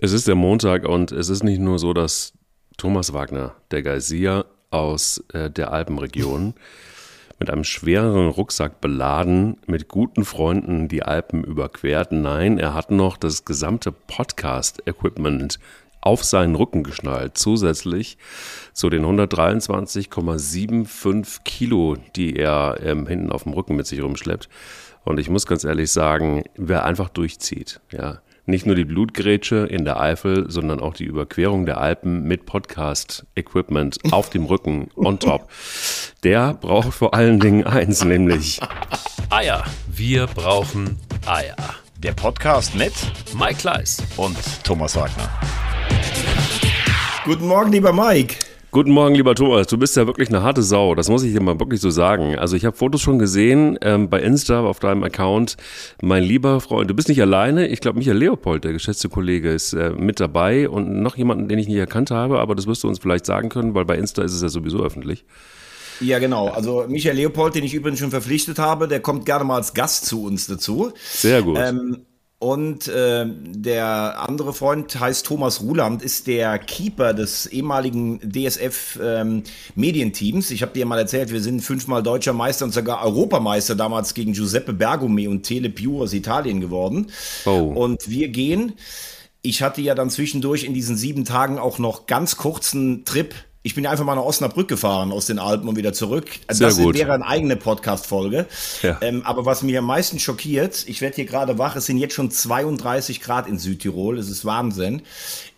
Es ist der Montag und es ist nicht nur so, dass Thomas Wagner, der Geysir aus äh, der Alpenregion, mit einem schwereren Rucksack beladen, mit guten Freunden die Alpen überquert. Nein, er hat noch das gesamte Podcast-Equipment auf seinen Rücken geschnallt, zusätzlich zu den 123,75 Kilo, die er ähm, hinten auf dem Rücken mit sich rumschleppt. Und ich muss ganz ehrlich sagen, wer einfach durchzieht, ja, nicht nur die Blutgrätsche in der Eifel, sondern auch die Überquerung der Alpen mit Podcast-Equipment auf dem Rücken on top. Der braucht vor allen Dingen eins, nämlich Eier. Wir brauchen Eier. Der Podcast mit Mike Kleiss und Thomas Wagner. Guten Morgen, lieber Mike. Guten Morgen, lieber Thomas. Du bist ja wirklich eine harte Sau. Das muss ich dir mal wirklich so sagen. Also ich habe Fotos schon gesehen ähm, bei Insta auf deinem Account. Mein lieber Freund, du bist nicht alleine. Ich glaube, Michael Leopold, der geschätzte Kollege, ist äh, mit dabei und noch jemanden, den ich nicht erkannt habe. Aber das wirst du uns vielleicht sagen können, weil bei Insta ist es ja sowieso öffentlich. Ja, genau. Also Michael Leopold, den ich übrigens schon verpflichtet habe, der kommt gerne mal als Gast zu uns dazu. Sehr gut. Ähm, und äh, der andere Freund heißt Thomas Ruland, ist der Keeper des ehemaligen DSF ähm, Medienteams. Ich habe dir mal erzählt, wir sind fünfmal deutscher Meister und sogar Europameister damals gegen Giuseppe Bergome und Tele Più aus Italien geworden. Oh. Und wir gehen. Ich hatte ja dann zwischendurch in diesen sieben Tagen auch noch ganz kurzen Trip ich bin einfach mal nach Osnabrück gefahren aus den Alpen und wieder zurück. Sehr das wäre eine eigene Podcast-Folge. Ja. Ähm, aber was mich am meisten schockiert, ich werde hier gerade wach, es sind jetzt schon 32 Grad in Südtirol, es ist Wahnsinn,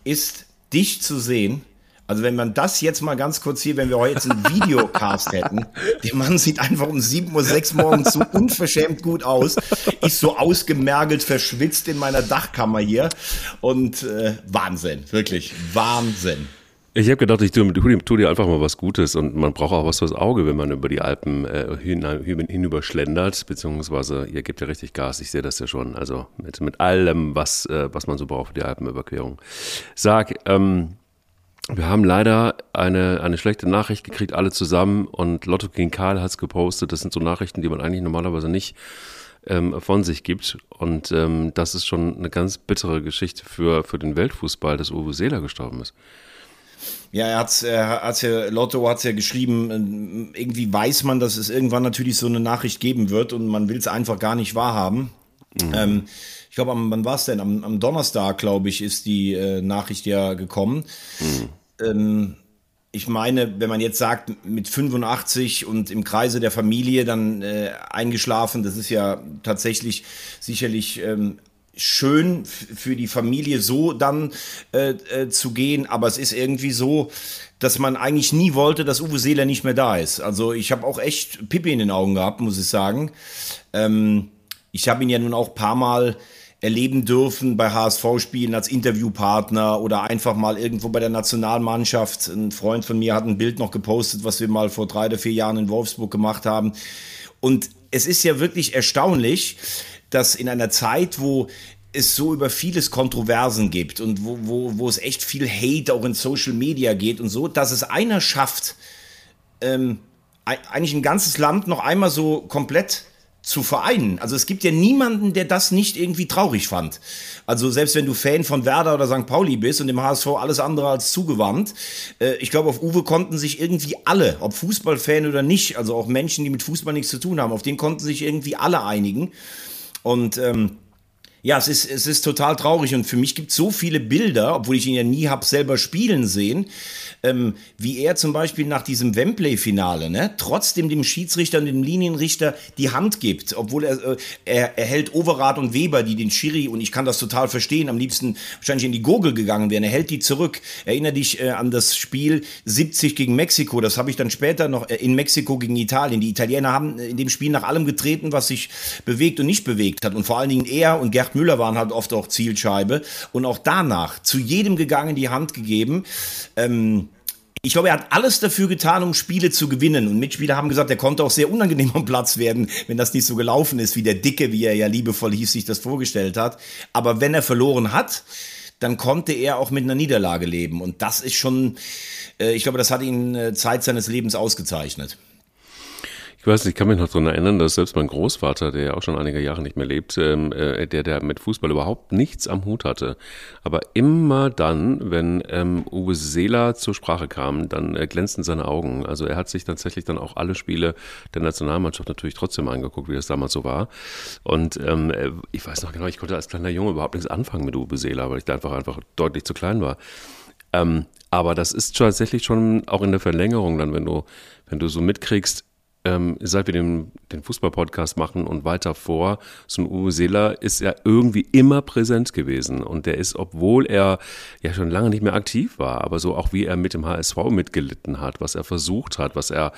ist dich zu sehen. Also wenn man das jetzt mal ganz kurz hier, wenn wir heute jetzt einen Videocast hätten, der Mann sieht einfach um 7.06 Uhr morgens so unverschämt gut aus, ist so ausgemergelt, verschwitzt in meiner Dachkammer hier und äh, Wahnsinn, wirklich Wahnsinn. Ich habe gedacht, ich tue, tu dir einfach mal was Gutes und man braucht auch was fürs Auge, wenn man über die Alpen äh, hin, hinüber schlendert, beziehungsweise ihr gebt ja richtig Gas, ich sehe das ja schon, also mit, mit allem, was, äh, was man so braucht für die Alpenüberquerung. Sag, ähm, wir haben leider eine, eine schlechte Nachricht gekriegt, alle zusammen. Und Lotto King Karl hat es gepostet, das sind so Nachrichten, die man eigentlich normalerweise nicht ähm, von sich gibt. Und ähm, das ist schon eine ganz bittere Geschichte für, für den Weltfußball, dass Uwe Seeler gestorben ist. Ja, er hat's, er hat's ja, Lotto hat's ja geschrieben, äh, irgendwie weiß man, dass es irgendwann natürlich so eine Nachricht geben wird und man will es einfach gar nicht wahrhaben. Mhm. Ähm, ich glaube, wann war es denn? Am, am Donnerstag, glaube ich, ist die äh, Nachricht ja gekommen. Mhm. Ähm, ich meine, wenn man jetzt sagt, mit 85 und im Kreise der Familie dann äh, eingeschlafen, das ist ja tatsächlich sicherlich ähm, schön für die Familie so dann äh, äh, zu gehen, aber es ist irgendwie so, dass man eigentlich nie wollte, dass Uwe Seeler nicht mehr da ist. Also ich habe auch echt Pippi in den Augen gehabt, muss ich sagen. Ähm, ich habe ihn ja nun auch paar Mal erleben dürfen bei HSV-Spielen als Interviewpartner oder einfach mal irgendwo bei der Nationalmannschaft. Ein Freund von mir hat ein Bild noch gepostet, was wir mal vor drei oder vier Jahren in Wolfsburg gemacht haben. Und es ist ja wirklich erstaunlich, dass in einer Zeit, wo es so über vieles Kontroversen gibt und wo, wo, wo es echt viel Hate auch in Social Media geht und so, dass es einer schafft, ähm, eigentlich ein ganzes Land noch einmal so komplett zu vereinen. Also es gibt ja niemanden, der das nicht irgendwie traurig fand. Also selbst wenn du Fan von Werder oder St. Pauli bist und dem HSV alles andere als zugewandt, äh, ich glaube, auf Uwe konnten sich irgendwie alle, ob Fußballfan oder nicht, also auch Menschen, die mit Fußball nichts zu tun haben, auf den konnten sich irgendwie alle einigen. Und ähm, ja, es ist, es ist total traurig und für mich gibt es so viele Bilder, obwohl ich ihn ja nie habe selber spielen sehen, ähm, wie er zum Beispiel nach diesem Wembley-Finale, ne, trotzdem dem Schiedsrichter und dem Linienrichter die Hand gibt, obwohl er, äh, er, er hält Overath und Weber, die den Schiri, und ich kann das total verstehen, am liebsten wahrscheinlich in die Gurgel gegangen wären, er hält die zurück. Erinner dich äh, an das Spiel 70 gegen Mexiko, das habe ich dann später noch äh, in Mexiko gegen Italien. Die Italiener haben in dem Spiel nach allem getreten, was sich bewegt und nicht bewegt hat und vor allen Dingen er und Gerd Müller waren halt oft auch Zielscheibe und auch danach zu jedem gegangen die Hand gegeben. Ähm, ich glaube, er hat alles dafür getan, um Spiele zu gewinnen. Und Mitspieler haben gesagt, er konnte auch sehr unangenehm am Platz werden, wenn das nicht so gelaufen ist, wie der Dicke, wie er ja liebevoll hieß, sich das vorgestellt hat. Aber wenn er verloren hat, dann konnte er auch mit einer Niederlage leben. Und das ist schon, äh, ich glaube, das hat ihn äh, Zeit seines Lebens ausgezeichnet. Ich weiß nicht, ich kann mich noch daran erinnern, dass selbst mein Großvater, der ja auch schon einige Jahre nicht mehr lebt, ähm, äh, der, der mit Fußball überhaupt nichts am Hut hatte, aber immer dann, wenn ähm, Uwe Seeler zur Sprache kam, dann äh, glänzten seine Augen. Also er hat sich tatsächlich dann auch alle Spiele der Nationalmannschaft natürlich trotzdem angeguckt, wie das damals so war. Und ähm, äh, ich weiß noch genau, ich konnte als kleiner Junge überhaupt nichts anfangen mit Uwe Seeler, weil ich da einfach, einfach deutlich zu klein war. Ähm, aber das ist tatsächlich schon auch in der Verlängerung dann, wenn du, wenn du so mitkriegst, ähm, seit wir den, den Fußball-Podcast machen und weiter vor, so ein Uwe Seeler ist ja irgendwie immer präsent gewesen. Und der ist, obwohl er ja schon lange nicht mehr aktiv war, aber so auch wie er mit dem HSV mitgelitten hat, was er versucht hat, was er,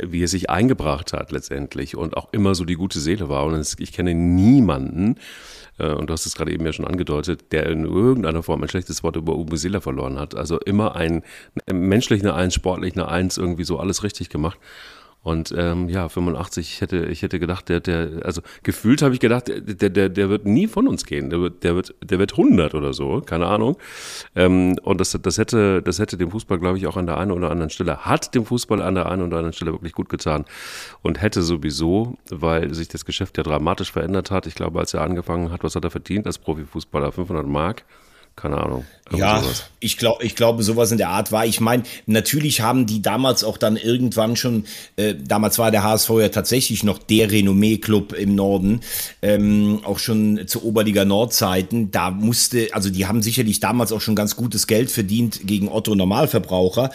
wie er sich eingebracht hat letztendlich und auch immer so die gute Seele war. Und ich kenne niemanden, äh, und du hast es gerade eben ja schon angedeutet, der in irgendeiner Form ein schlechtes Wort über Uwe Seeler verloren hat. Also immer ein menschlich eine Eins, sportlich eine Eins, irgendwie so alles richtig gemacht. Und ähm, ja, 85, ich hätte, ich hätte gedacht, der, der, also gefühlt habe ich gedacht, der, der, der wird nie von uns gehen. Der wird, der wird, der wird 100 oder so, keine Ahnung. Ähm, und das, das hätte, das hätte dem Fußball, glaube ich, auch an der einen oder anderen Stelle, hat dem Fußball an der einen oder anderen Stelle wirklich gut getan. Und hätte sowieso, weil sich das Geschäft ja dramatisch verändert hat. Ich glaube, als er angefangen hat, was hat er verdient als Profifußballer? 500 Mark keine Ahnung. Ja, sowas. ich glaube, ich glaube, sowas in der Art war. Ich meine, natürlich haben die damals auch dann irgendwann schon, äh, damals war der HSV ja tatsächlich noch der Renommee-Club im Norden, ähm, auch schon zu Oberliga Nordzeiten. Da musste, also die haben sicherlich damals auch schon ganz gutes Geld verdient gegen Otto Normalverbraucher.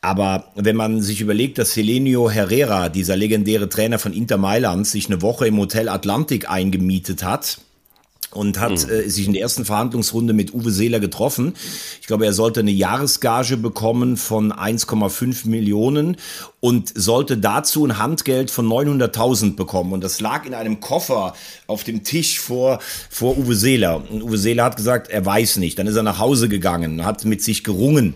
Aber wenn man sich überlegt, dass Helenio Herrera, dieser legendäre Trainer von Inter Mailand, sich eine Woche im Hotel Atlantik eingemietet hat, und hat mhm. äh, sich in der ersten Verhandlungsrunde mit Uwe Seeler getroffen. Ich glaube, er sollte eine Jahresgage bekommen von 1,5 Millionen und sollte dazu ein Handgeld von 900.000 bekommen. Und das lag in einem Koffer auf dem Tisch vor, vor Uwe Seeler. Und Uwe Seeler hat gesagt, er weiß nicht. Dann ist er nach Hause gegangen, hat mit sich gerungen.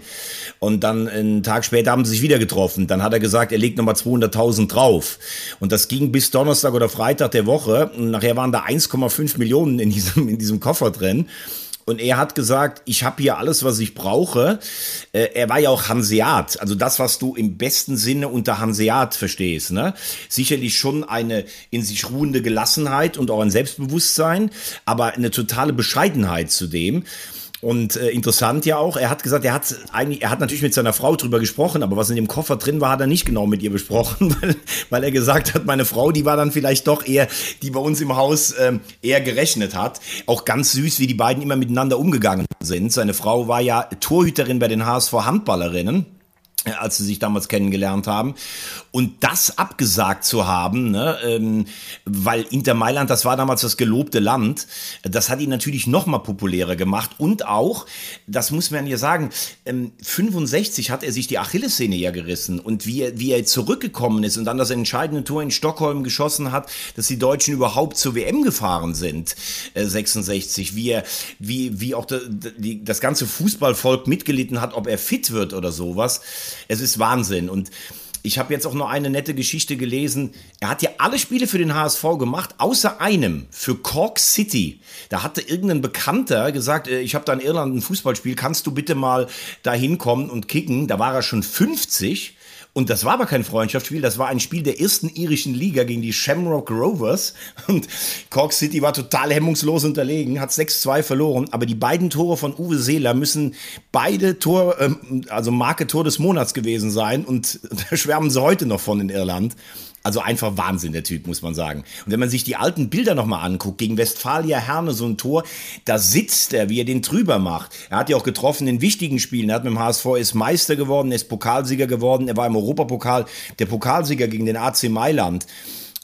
Und dann einen Tag später haben sie sich wieder getroffen. Dann hat er gesagt, er legt nochmal 200.000 drauf. Und das ging bis Donnerstag oder Freitag der Woche. Und nachher waren da 1,5 Millionen in diesem, in diesem Koffer drin. Und er hat gesagt, ich habe hier alles, was ich brauche. Äh, er war ja auch Hanseat, also das, was du im besten Sinne unter Hanseat verstehst. Ne? Sicherlich schon eine in sich ruhende Gelassenheit und auch ein Selbstbewusstsein, aber eine totale Bescheidenheit zu dem. Und äh, interessant ja auch, er hat gesagt, er hat eigentlich, er hat natürlich mit seiner Frau drüber gesprochen, aber was in dem Koffer drin war, hat er nicht genau mit ihr besprochen, weil, weil er gesagt hat, meine Frau, die war dann vielleicht doch eher, die bei uns im Haus ähm, eher gerechnet hat. Auch ganz süß, wie die beiden immer miteinander umgegangen sind. Seine Frau war ja Torhüterin bei den HSV Handballerinnen als sie sich damals kennengelernt haben. Und das abgesagt zu haben, ne, ähm, weil Inter Mailand, das war damals das gelobte Land, das hat ihn natürlich noch mal populärer gemacht. Und auch, das muss man ja sagen, ähm, 65 hat er sich die Achillessehne ja gerissen. Und wie er, wie er zurückgekommen ist und dann das entscheidende Tor in Stockholm geschossen hat, dass die Deutschen überhaupt zur WM gefahren sind, äh, 66. Wie er, wie, wie auch die, das ganze Fußballvolk mitgelitten hat, ob er fit wird oder sowas. Es ist Wahnsinn. Und ich habe jetzt auch noch eine nette Geschichte gelesen. Er hat ja alle Spiele für den HSV gemacht, außer einem für Cork City. Da hatte irgendein Bekannter gesagt, äh, ich habe da in Irland ein Fußballspiel, kannst du bitte mal da hinkommen und kicken? Da war er schon 50 und das war aber kein Freundschaftsspiel, das war ein Spiel der ersten irischen Liga gegen die Shamrock Rovers. Und Cork City war total hemmungslos unterlegen, hat 6-2 verloren. Aber die beiden Tore von Uwe Seeler müssen beide Tor, ähm, also Marke Tor des Monats gewesen sein. Und da schwärmen sie heute noch von in Irland. Also einfach Wahnsinn, der Typ, muss man sagen. Und wenn man sich die alten Bilder nochmal anguckt, gegen Westfalia Herne so ein Tor, da sitzt er, wie er den drüber macht. Er hat ja auch getroffen in wichtigen Spielen. Er hat mit dem HSV ist Meister geworden, ist Pokalsieger geworden, er war im Europapokal der Pokalsieger gegen den AC Mailand.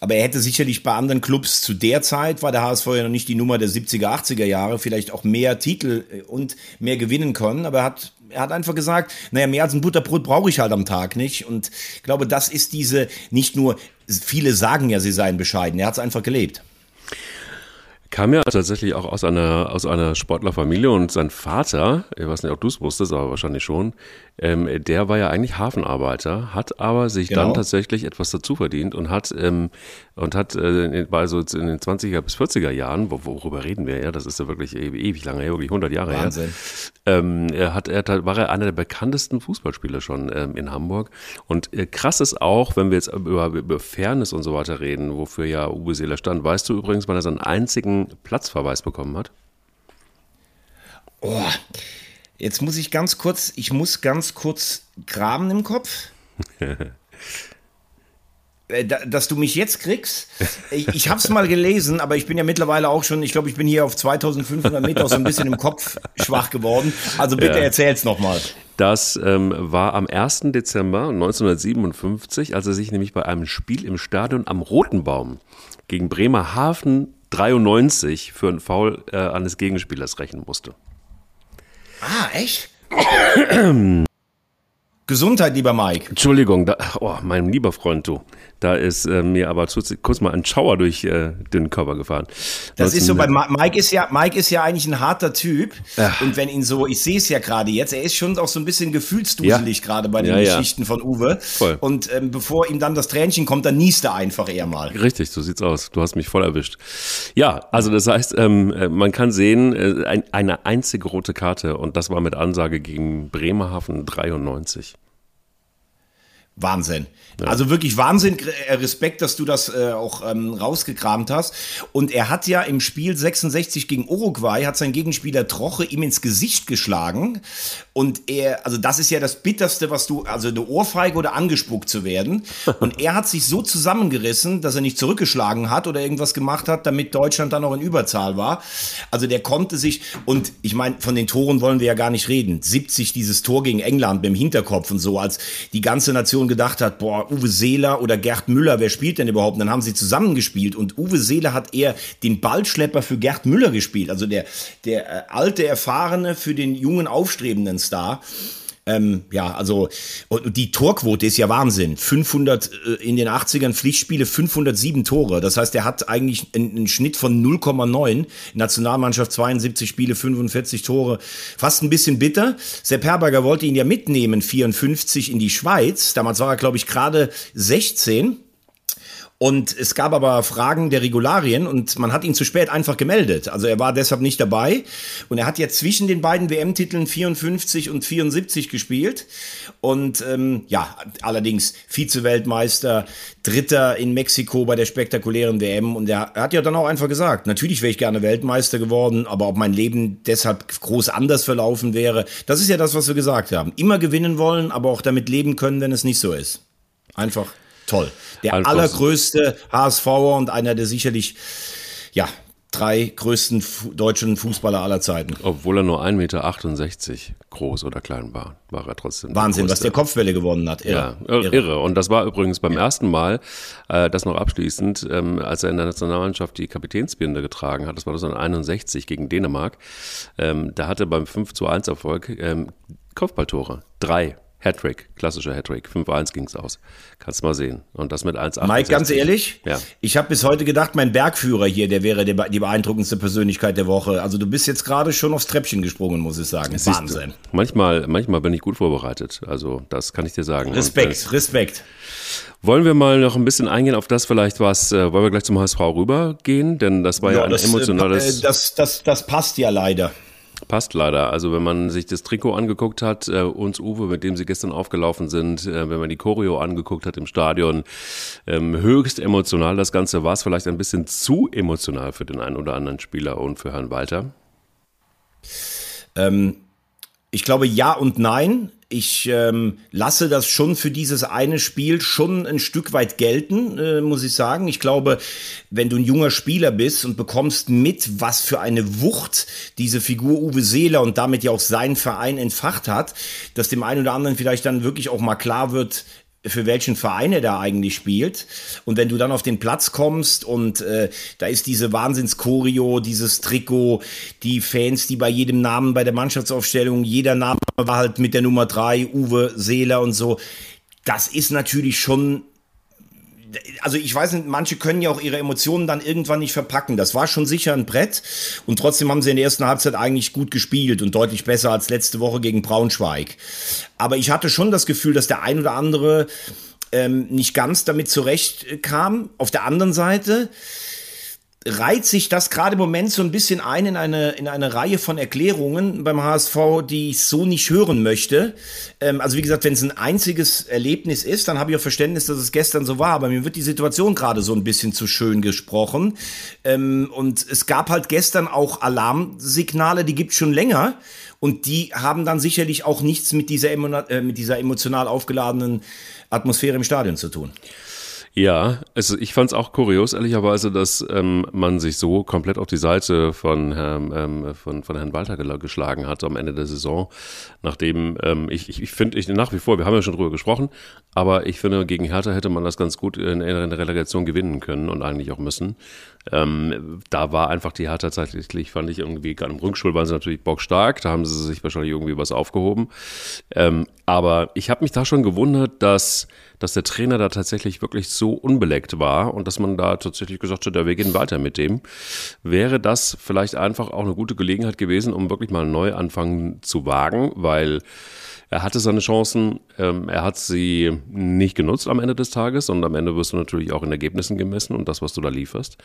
Aber er hätte sicherlich bei anderen Clubs zu der Zeit, war der HSV ja noch nicht die Nummer der 70er, 80er Jahre, vielleicht auch mehr Titel äh, und mehr gewinnen können. Aber er hat er hat einfach gesagt, naja, mehr als ein Butterbrot brauche ich halt am Tag nicht. Und ich glaube, das ist diese, nicht nur, viele sagen ja, sie seien bescheiden, er hat es einfach gelebt kam ja tatsächlich auch aus einer, aus einer Sportlerfamilie und sein Vater, ich weiß nicht, ob du es wusstest, aber wahrscheinlich schon, ähm, der war ja eigentlich Hafenarbeiter, hat aber sich genau. dann tatsächlich etwas dazu verdient und hat, ähm, und hat äh, bei so in den 20er bis 40er Jahren, worüber reden wir ja, das ist ja wirklich ewig, ewig lange her, wirklich 100 Jahre Wahnsinn. Ähm, er hat, er war er einer der bekanntesten Fußballspieler schon ähm, in Hamburg. Und äh, krass ist auch, wenn wir jetzt über, über Fairness und so weiter reden, wofür ja Uwe Seeler stand. Weißt du übrigens, wann er seinen einzigen Platzverweis bekommen hat? Oh, jetzt muss ich ganz kurz, ich muss ganz kurz graben im Kopf. Äh, dass du mich jetzt kriegst. Ich, ich habe es mal gelesen, aber ich bin ja mittlerweile auch schon, ich glaube, ich bin hier auf 2500 Meter so ein bisschen im Kopf schwach geworden. Also bitte ja. erzähl's nochmal. Das ähm, war am 1. Dezember 1957, als er sich nämlich bei einem Spiel im Stadion am Rotenbaum gegen Bremerhaven 93 für einen Foul äh, eines Gegenspielers rechnen musste. Ah, echt? Gesundheit, lieber Mike. Entschuldigung, da, oh, mein lieber Freund, du. Da ist äh, mir aber kurz mal ein Schauer durch äh, den Körper gefahren. Das ist so, bei Mike ist ja, Mike ist ja eigentlich ein harter Typ. Ja. Und wenn ihn so, ich sehe es ja gerade jetzt, er ist schon auch so ein bisschen gefühlsduselig ja. gerade bei den ja, Geschichten von Uwe. Voll. Und ähm, bevor ihm dann das Tränchen kommt, dann niest er einfach eher mal. Richtig, so sieht's aus. Du hast mich voll erwischt. Ja, also das heißt, ähm, äh, man kann sehen, äh, ein, eine einzige rote Karte und das war mit Ansage gegen Bremerhaven 93. Wahnsinn. Ja. Also wirklich Wahnsinn, äh, Respekt, dass du das äh, auch ähm, rausgekramt hast. Und er hat ja im Spiel 66 gegen Uruguay, hat sein Gegenspieler Troche ihm ins Gesicht geschlagen. Und er, also das ist ja das Bitterste, was du, also eine Ohrfeige oder angespuckt zu werden. Und er hat sich so zusammengerissen, dass er nicht zurückgeschlagen hat oder irgendwas gemacht hat, damit Deutschland dann noch in Überzahl war. Also der konnte sich, und ich meine, von den Toren wollen wir ja gar nicht reden. 70 dieses Tor gegen England dem Hinterkopf und so, als die ganze Nation gedacht hat, boah, Uwe Seeler oder Gerd Müller, wer spielt denn überhaupt? Und dann haben sie zusammengespielt und Uwe Seeler hat eher den Ballschlepper für Gerd Müller gespielt, also der, der äh, alte, erfahrene für den jungen, aufstrebenden Star. Ähm, ja, also und die Torquote ist ja Wahnsinn. 500 äh, in den 80ern Pflichtspiele 507 Tore. Das heißt, er hat eigentlich einen, einen Schnitt von 0,9. Nationalmannschaft 72 Spiele 45 Tore. Fast ein bisschen bitter. Sepp Herberger wollte ihn ja mitnehmen 54 in die Schweiz. Damals war er glaube ich gerade 16. Und es gab aber Fragen der Regularien und man hat ihn zu spät einfach gemeldet. Also er war deshalb nicht dabei. Und er hat jetzt zwischen den beiden WM-Titeln 54 und 74 gespielt. Und ähm, ja, allerdings Vize-Weltmeister, Dritter in Mexiko bei der spektakulären WM. Und er, er hat ja dann auch einfach gesagt, natürlich wäre ich gerne Weltmeister geworden, aber ob mein Leben deshalb groß anders verlaufen wäre, das ist ja das, was wir gesagt haben. Immer gewinnen wollen, aber auch damit leben können, wenn es nicht so ist. Einfach toll. Der Einfach allergrößte HSVer und einer der sicherlich, ja, drei größten deutschen Fußballer aller Zeiten. Obwohl er nur 1,68 Meter groß oder klein war, war er trotzdem. Wahnsinn, der was der Kopfwelle gewonnen hat. Irre. Ja, irre. irre. Und das war übrigens beim ja. ersten Mal, äh, das noch abschließend, ähm, als er in der Nationalmannschaft die Kapitänsbinde getragen hat, das war 1961 gegen Dänemark, ähm, da hatte beim 5 zu 1 Erfolg ähm, Kopfballtore. Drei Hattrick, klassischer Hattrick. 5-1 ging es aus. Kannst mal sehen. Und das mit 1 Mike, ganz ehrlich, ja. ich habe bis heute gedacht, mein Bergführer hier, der wäre der, die beeindruckendste Persönlichkeit der Woche. Also du bist jetzt gerade schon aufs Treppchen gesprungen, muss ich sagen. Siehst Wahnsinn. Du, manchmal, manchmal bin ich gut vorbereitet. Also das kann ich dir sagen. Respekt, Und, Respekt. Wollen wir mal noch ein bisschen eingehen auf das vielleicht, was, äh, wollen wir gleich zum HSV rübergehen? Denn das war ja, ja ein das, äh, emotionales... Äh, das, das, das passt ja leider. Passt leider. Also wenn man sich das Trikot angeguckt hat, äh, uns Uwe, mit dem sie gestern aufgelaufen sind, äh, wenn man die Choreo angeguckt hat im Stadion, ähm, höchst emotional das Ganze war es vielleicht ein bisschen zu emotional für den einen oder anderen Spieler und für Herrn Walter. Ähm, ich glaube ja und nein ich ähm, lasse das schon für dieses eine Spiel schon ein Stück weit gelten, äh, muss ich sagen. Ich glaube, wenn du ein junger Spieler bist und bekommst mit, was für eine Wucht diese Figur Uwe Seeler und damit ja auch sein Verein entfacht hat, dass dem einen oder anderen vielleicht dann wirklich auch mal klar wird, für welchen Verein er da eigentlich spielt. Und wenn du dann auf den Platz kommst und äh, da ist diese Wahnsinns-Choreo, dieses Trikot, die Fans, die bei jedem Namen bei der Mannschaftsaufstellung, jeder Name war halt mit der Nummer drei, Uwe Seeler und so. Das ist natürlich schon also ich weiß nicht, manche können ja auch ihre Emotionen dann irgendwann nicht verpacken. Das war schon sicher ein Brett und trotzdem haben sie in der ersten Halbzeit eigentlich gut gespielt und deutlich besser als letzte Woche gegen Braunschweig. Aber ich hatte schon das Gefühl, dass der ein oder andere ähm, nicht ganz damit zurechtkam. Auf der anderen Seite reiht sich das gerade im Moment so ein bisschen ein in eine, in eine Reihe von Erklärungen beim HSV, die ich so nicht hören möchte. Ähm, also wie gesagt, wenn es ein einziges Erlebnis ist, dann habe ich auch Verständnis, dass es gestern so war. Aber mir wird die Situation gerade so ein bisschen zu schön gesprochen. Ähm, und es gab halt gestern auch Alarmsignale, die gibt es schon länger. Und die haben dann sicherlich auch nichts mit dieser, äh, mit dieser emotional aufgeladenen Atmosphäre im Stadion zu tun. Ja, also ich fand es auch kurios, ehrlicherweise, dass ähm, man sich so komplett auf die Seite von, Herrn, ähm, von, von Herrn Walter geschlagen hat am Ende der Saison. Nachdem ähm, ich, ich, ich finde, ich nach wie vor, wir haben ja schon drüber gesprochen, aber ich finde, gegen Hertha hätte man das ganz gut in, in der Relegation gewinnen können und eigentlich auch müssen. Ähm, da war einfach die Hertha tatsächlich, fand ich irgendwie, gerade im Rückschul waren sie natürlich bockstark, da haben sie sich wahrscheinlich irgendwie was aufgehoben. Ähm, aber ich habe mich da schon gewundert, dass, dass der Trainer da tatsächlich wirklich so unbeleckt war und dass man da tatsächlich gesagt hat, wir gehen weiter mit dem. Wäre das vielleicht einfach auch eine gute Gelegenheit gewesen, um wirklich mal einen Neuanfang zu wagen, weil er hatte seine Chancen, ähm, er hat sie nicht genutzt am Ende des Tages und am Ende wirst du natürlich auch in Ergebnissen gemessen und das, was du da lieferst.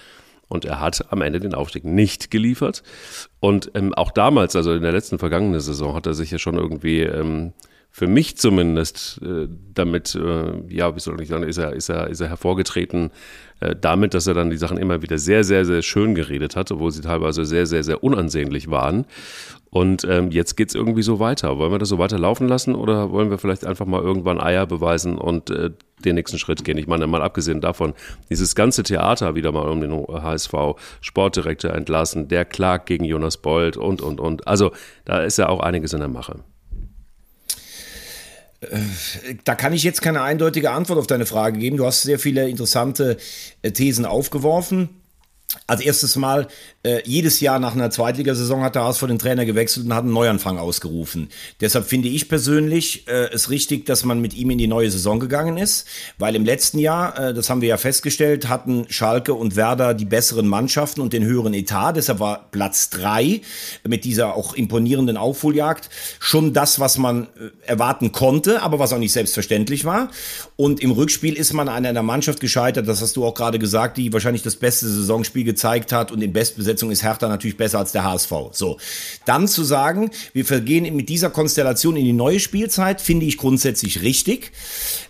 Und er hat am Ende den Aufstieg nicht geliefert. Und ähm, auch damals, also in der letzten vergangenen Saison, hat er sich ja schon irgendwie ähm, für mich zumindest äh, damit, äh, ja, wie soll ich sagen, ist er, ist er, ist er hervorgetreten, äh, damit, dass er dann die Sachen immer wieder sehr, sehr, sehr schön geredet hat, obwohl sie teilweise sehr, sehr, sehr unansehnlich waren. Und ähm, jetzt geht's irgendwie so weiter. Wollen wir das so weiter laufen lassen oder wollen wir vielleicht einfach mal irgendwann Eier beweisen und äh, den nächsten Schritt gehen? Ich meine, mal abgesehen davon, dieses ganze Theater wieder mal um den HSV, Sportdirektor entlassen, der klagt gegen Jonas Bold und, und, und. Also da ist ja auch einiges in der Mache. Äh, da kann ich jetzt keine eindeutige Antwort auf deine Frage geben. Du hast sehr viele interessante äh, Thesen aufgeworfen. Als erstes Mal, äh, jedes Jahr nach einer Zweitligasaison hat der HSV den Trainer gewechselt und hat einen Neuanfang ausgerufen. Deshalb finde ich persönlich äh, es richtig, dass man mit ihm in die neue Saison gegangen ist, weil im letzten Jahr, äh, das haben wir ja festgestellt, hatten Schalke und Werder die besseren Mannschaften und den höheren Etat. Deshalb war Platz drei mit dieser auch imponierenden Aufholjagd schon das, was man äh, erwarten konnte, aber was auch nicht selbstverständlich war. Und im Rückspiel ist man an einer Mannschaft gescheitert, das hast du auch gerade gesagt, die wahrscheinlich das beste Saisonspiel gezeigt hat und in Bestbesetzung ist Hertha natürlich besser als der HSV. So. Dann zu sagen, wir vergehen mit dieser Konstellation in die neue Spielzeit, finde ich grundsätzlich richtig.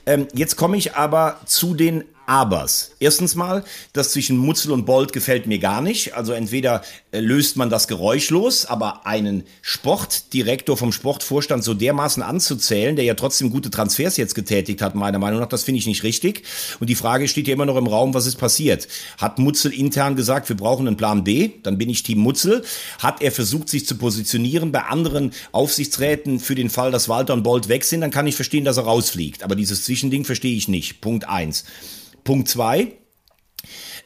Ähm, jetzt komme ich aber zu den Abers. Erstens mal, das zwischen Mutzel und Bolt gefällt mir gar nicht. Also entweder äh, löst man das geräuschlos, aber einen Sportdirektor vom Sportvorstand so dermaßen anzuzählen, der ja trotzdem gute Transfers jetzt getätigt hat, meiner Meinung nach, das finde ich nicht richtig. Und die Frage steht ja immer noch im Raum, was ist passiert? Hat Mutzel intern gesagt, wir brauchen einen Plan B? Dann bin ich Team Mutzel. Hat er versucht, sich zu positionieren bei anderen Aufsichtsräten für den Fall, dass Walter und Bolt weg sind? Dann kann ich verstehen, dass er rausfliegt. Aber dieses Zwischending verstehe ich nicht. Punkt eins. Punkt zwei,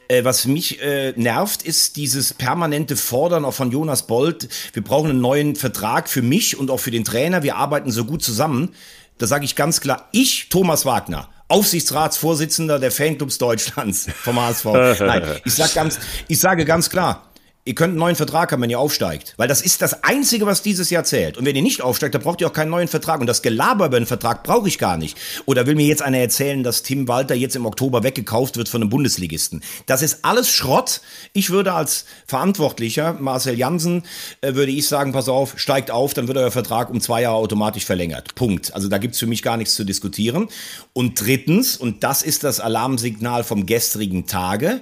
äh, was mich äh, nervt, ist dieses permanente Fordern auch von Jonas Bold. Wir brauchen einen neuen Vertrag für mich und auch für den Trainer. Wir arbeiten so gut zusammen. Da sage ich ganz klar, ich, Thomas Wagner, Aufsichtsratsvorsitzender der Fanclubs Deutschlands vom HSV. Nein, ich, sag ganz, ich sage ganz klar, ihr könnt einen neuen Vertrag haben, wenn ihr aufsteigt. Weil das ist das Einzige, was dieses Jahr zählt. Und wenn ihr nicht aufsteigt, dann braucht ihr auch keinen neuen Vertrag. Und das Gelaber über einen Vertrag brauche ich gar nicht. Oder will mir jetzt einer erzählen, dass Tim Walter jetzt im Oktober weggekauft wird von einem Bundesligisten. Das ist alles Schrott. Ich würde als Verantwortlicher, Marcel Jansen, äh, würde ich sagen, pass auf, steigt auf, dann wird euer Vertrag um zwei Jahre automatisch verlängert. Punkt. Also da gibt's für mich gar nichts zu diskutieren. Und drittens, und das ist das Alarmsignal vom gestrigen Tage,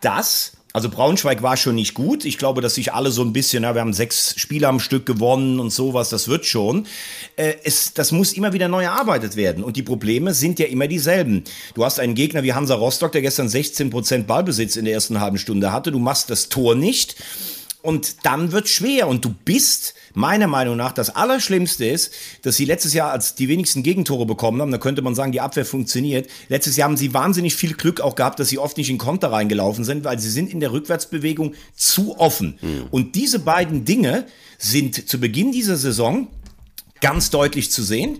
dass also Braunschweig war schon nicht gut. Ich glaube, dass sich alle so ein bisschen, ja, wir haben sechs Spiele am Stück gewonnen und sowas, das wird schon. Äh, es, das muss immer wieder neu erarbeitet werden. Und die Probleme sind ja immer dieselben. Du hast einen Gegner wie Hansa Rostock, der gestern 16 Prozent Ballbesitz in der ersten halben Stunde hatte. Du machst das Tor nicht. Und dann wird schwer und du bist meiner Meinung nach das Allerschlimmste ist, dass sie letztes Jahr als die wenigsten Gegentore bekommen haben. Da könnte man sagen, die Abwehr funktioniert. Letztes Jahr haben sie wahnsinnig viel Glück auch gehabt, dass sie oft nicht in Konter reingelaufen sind, weil sie sind in der Rückwärtsbewegung zu offen. Mhm. Und diese beiden Dinge sind zu Beginn dieser Saison ganz deutlich zu sehen.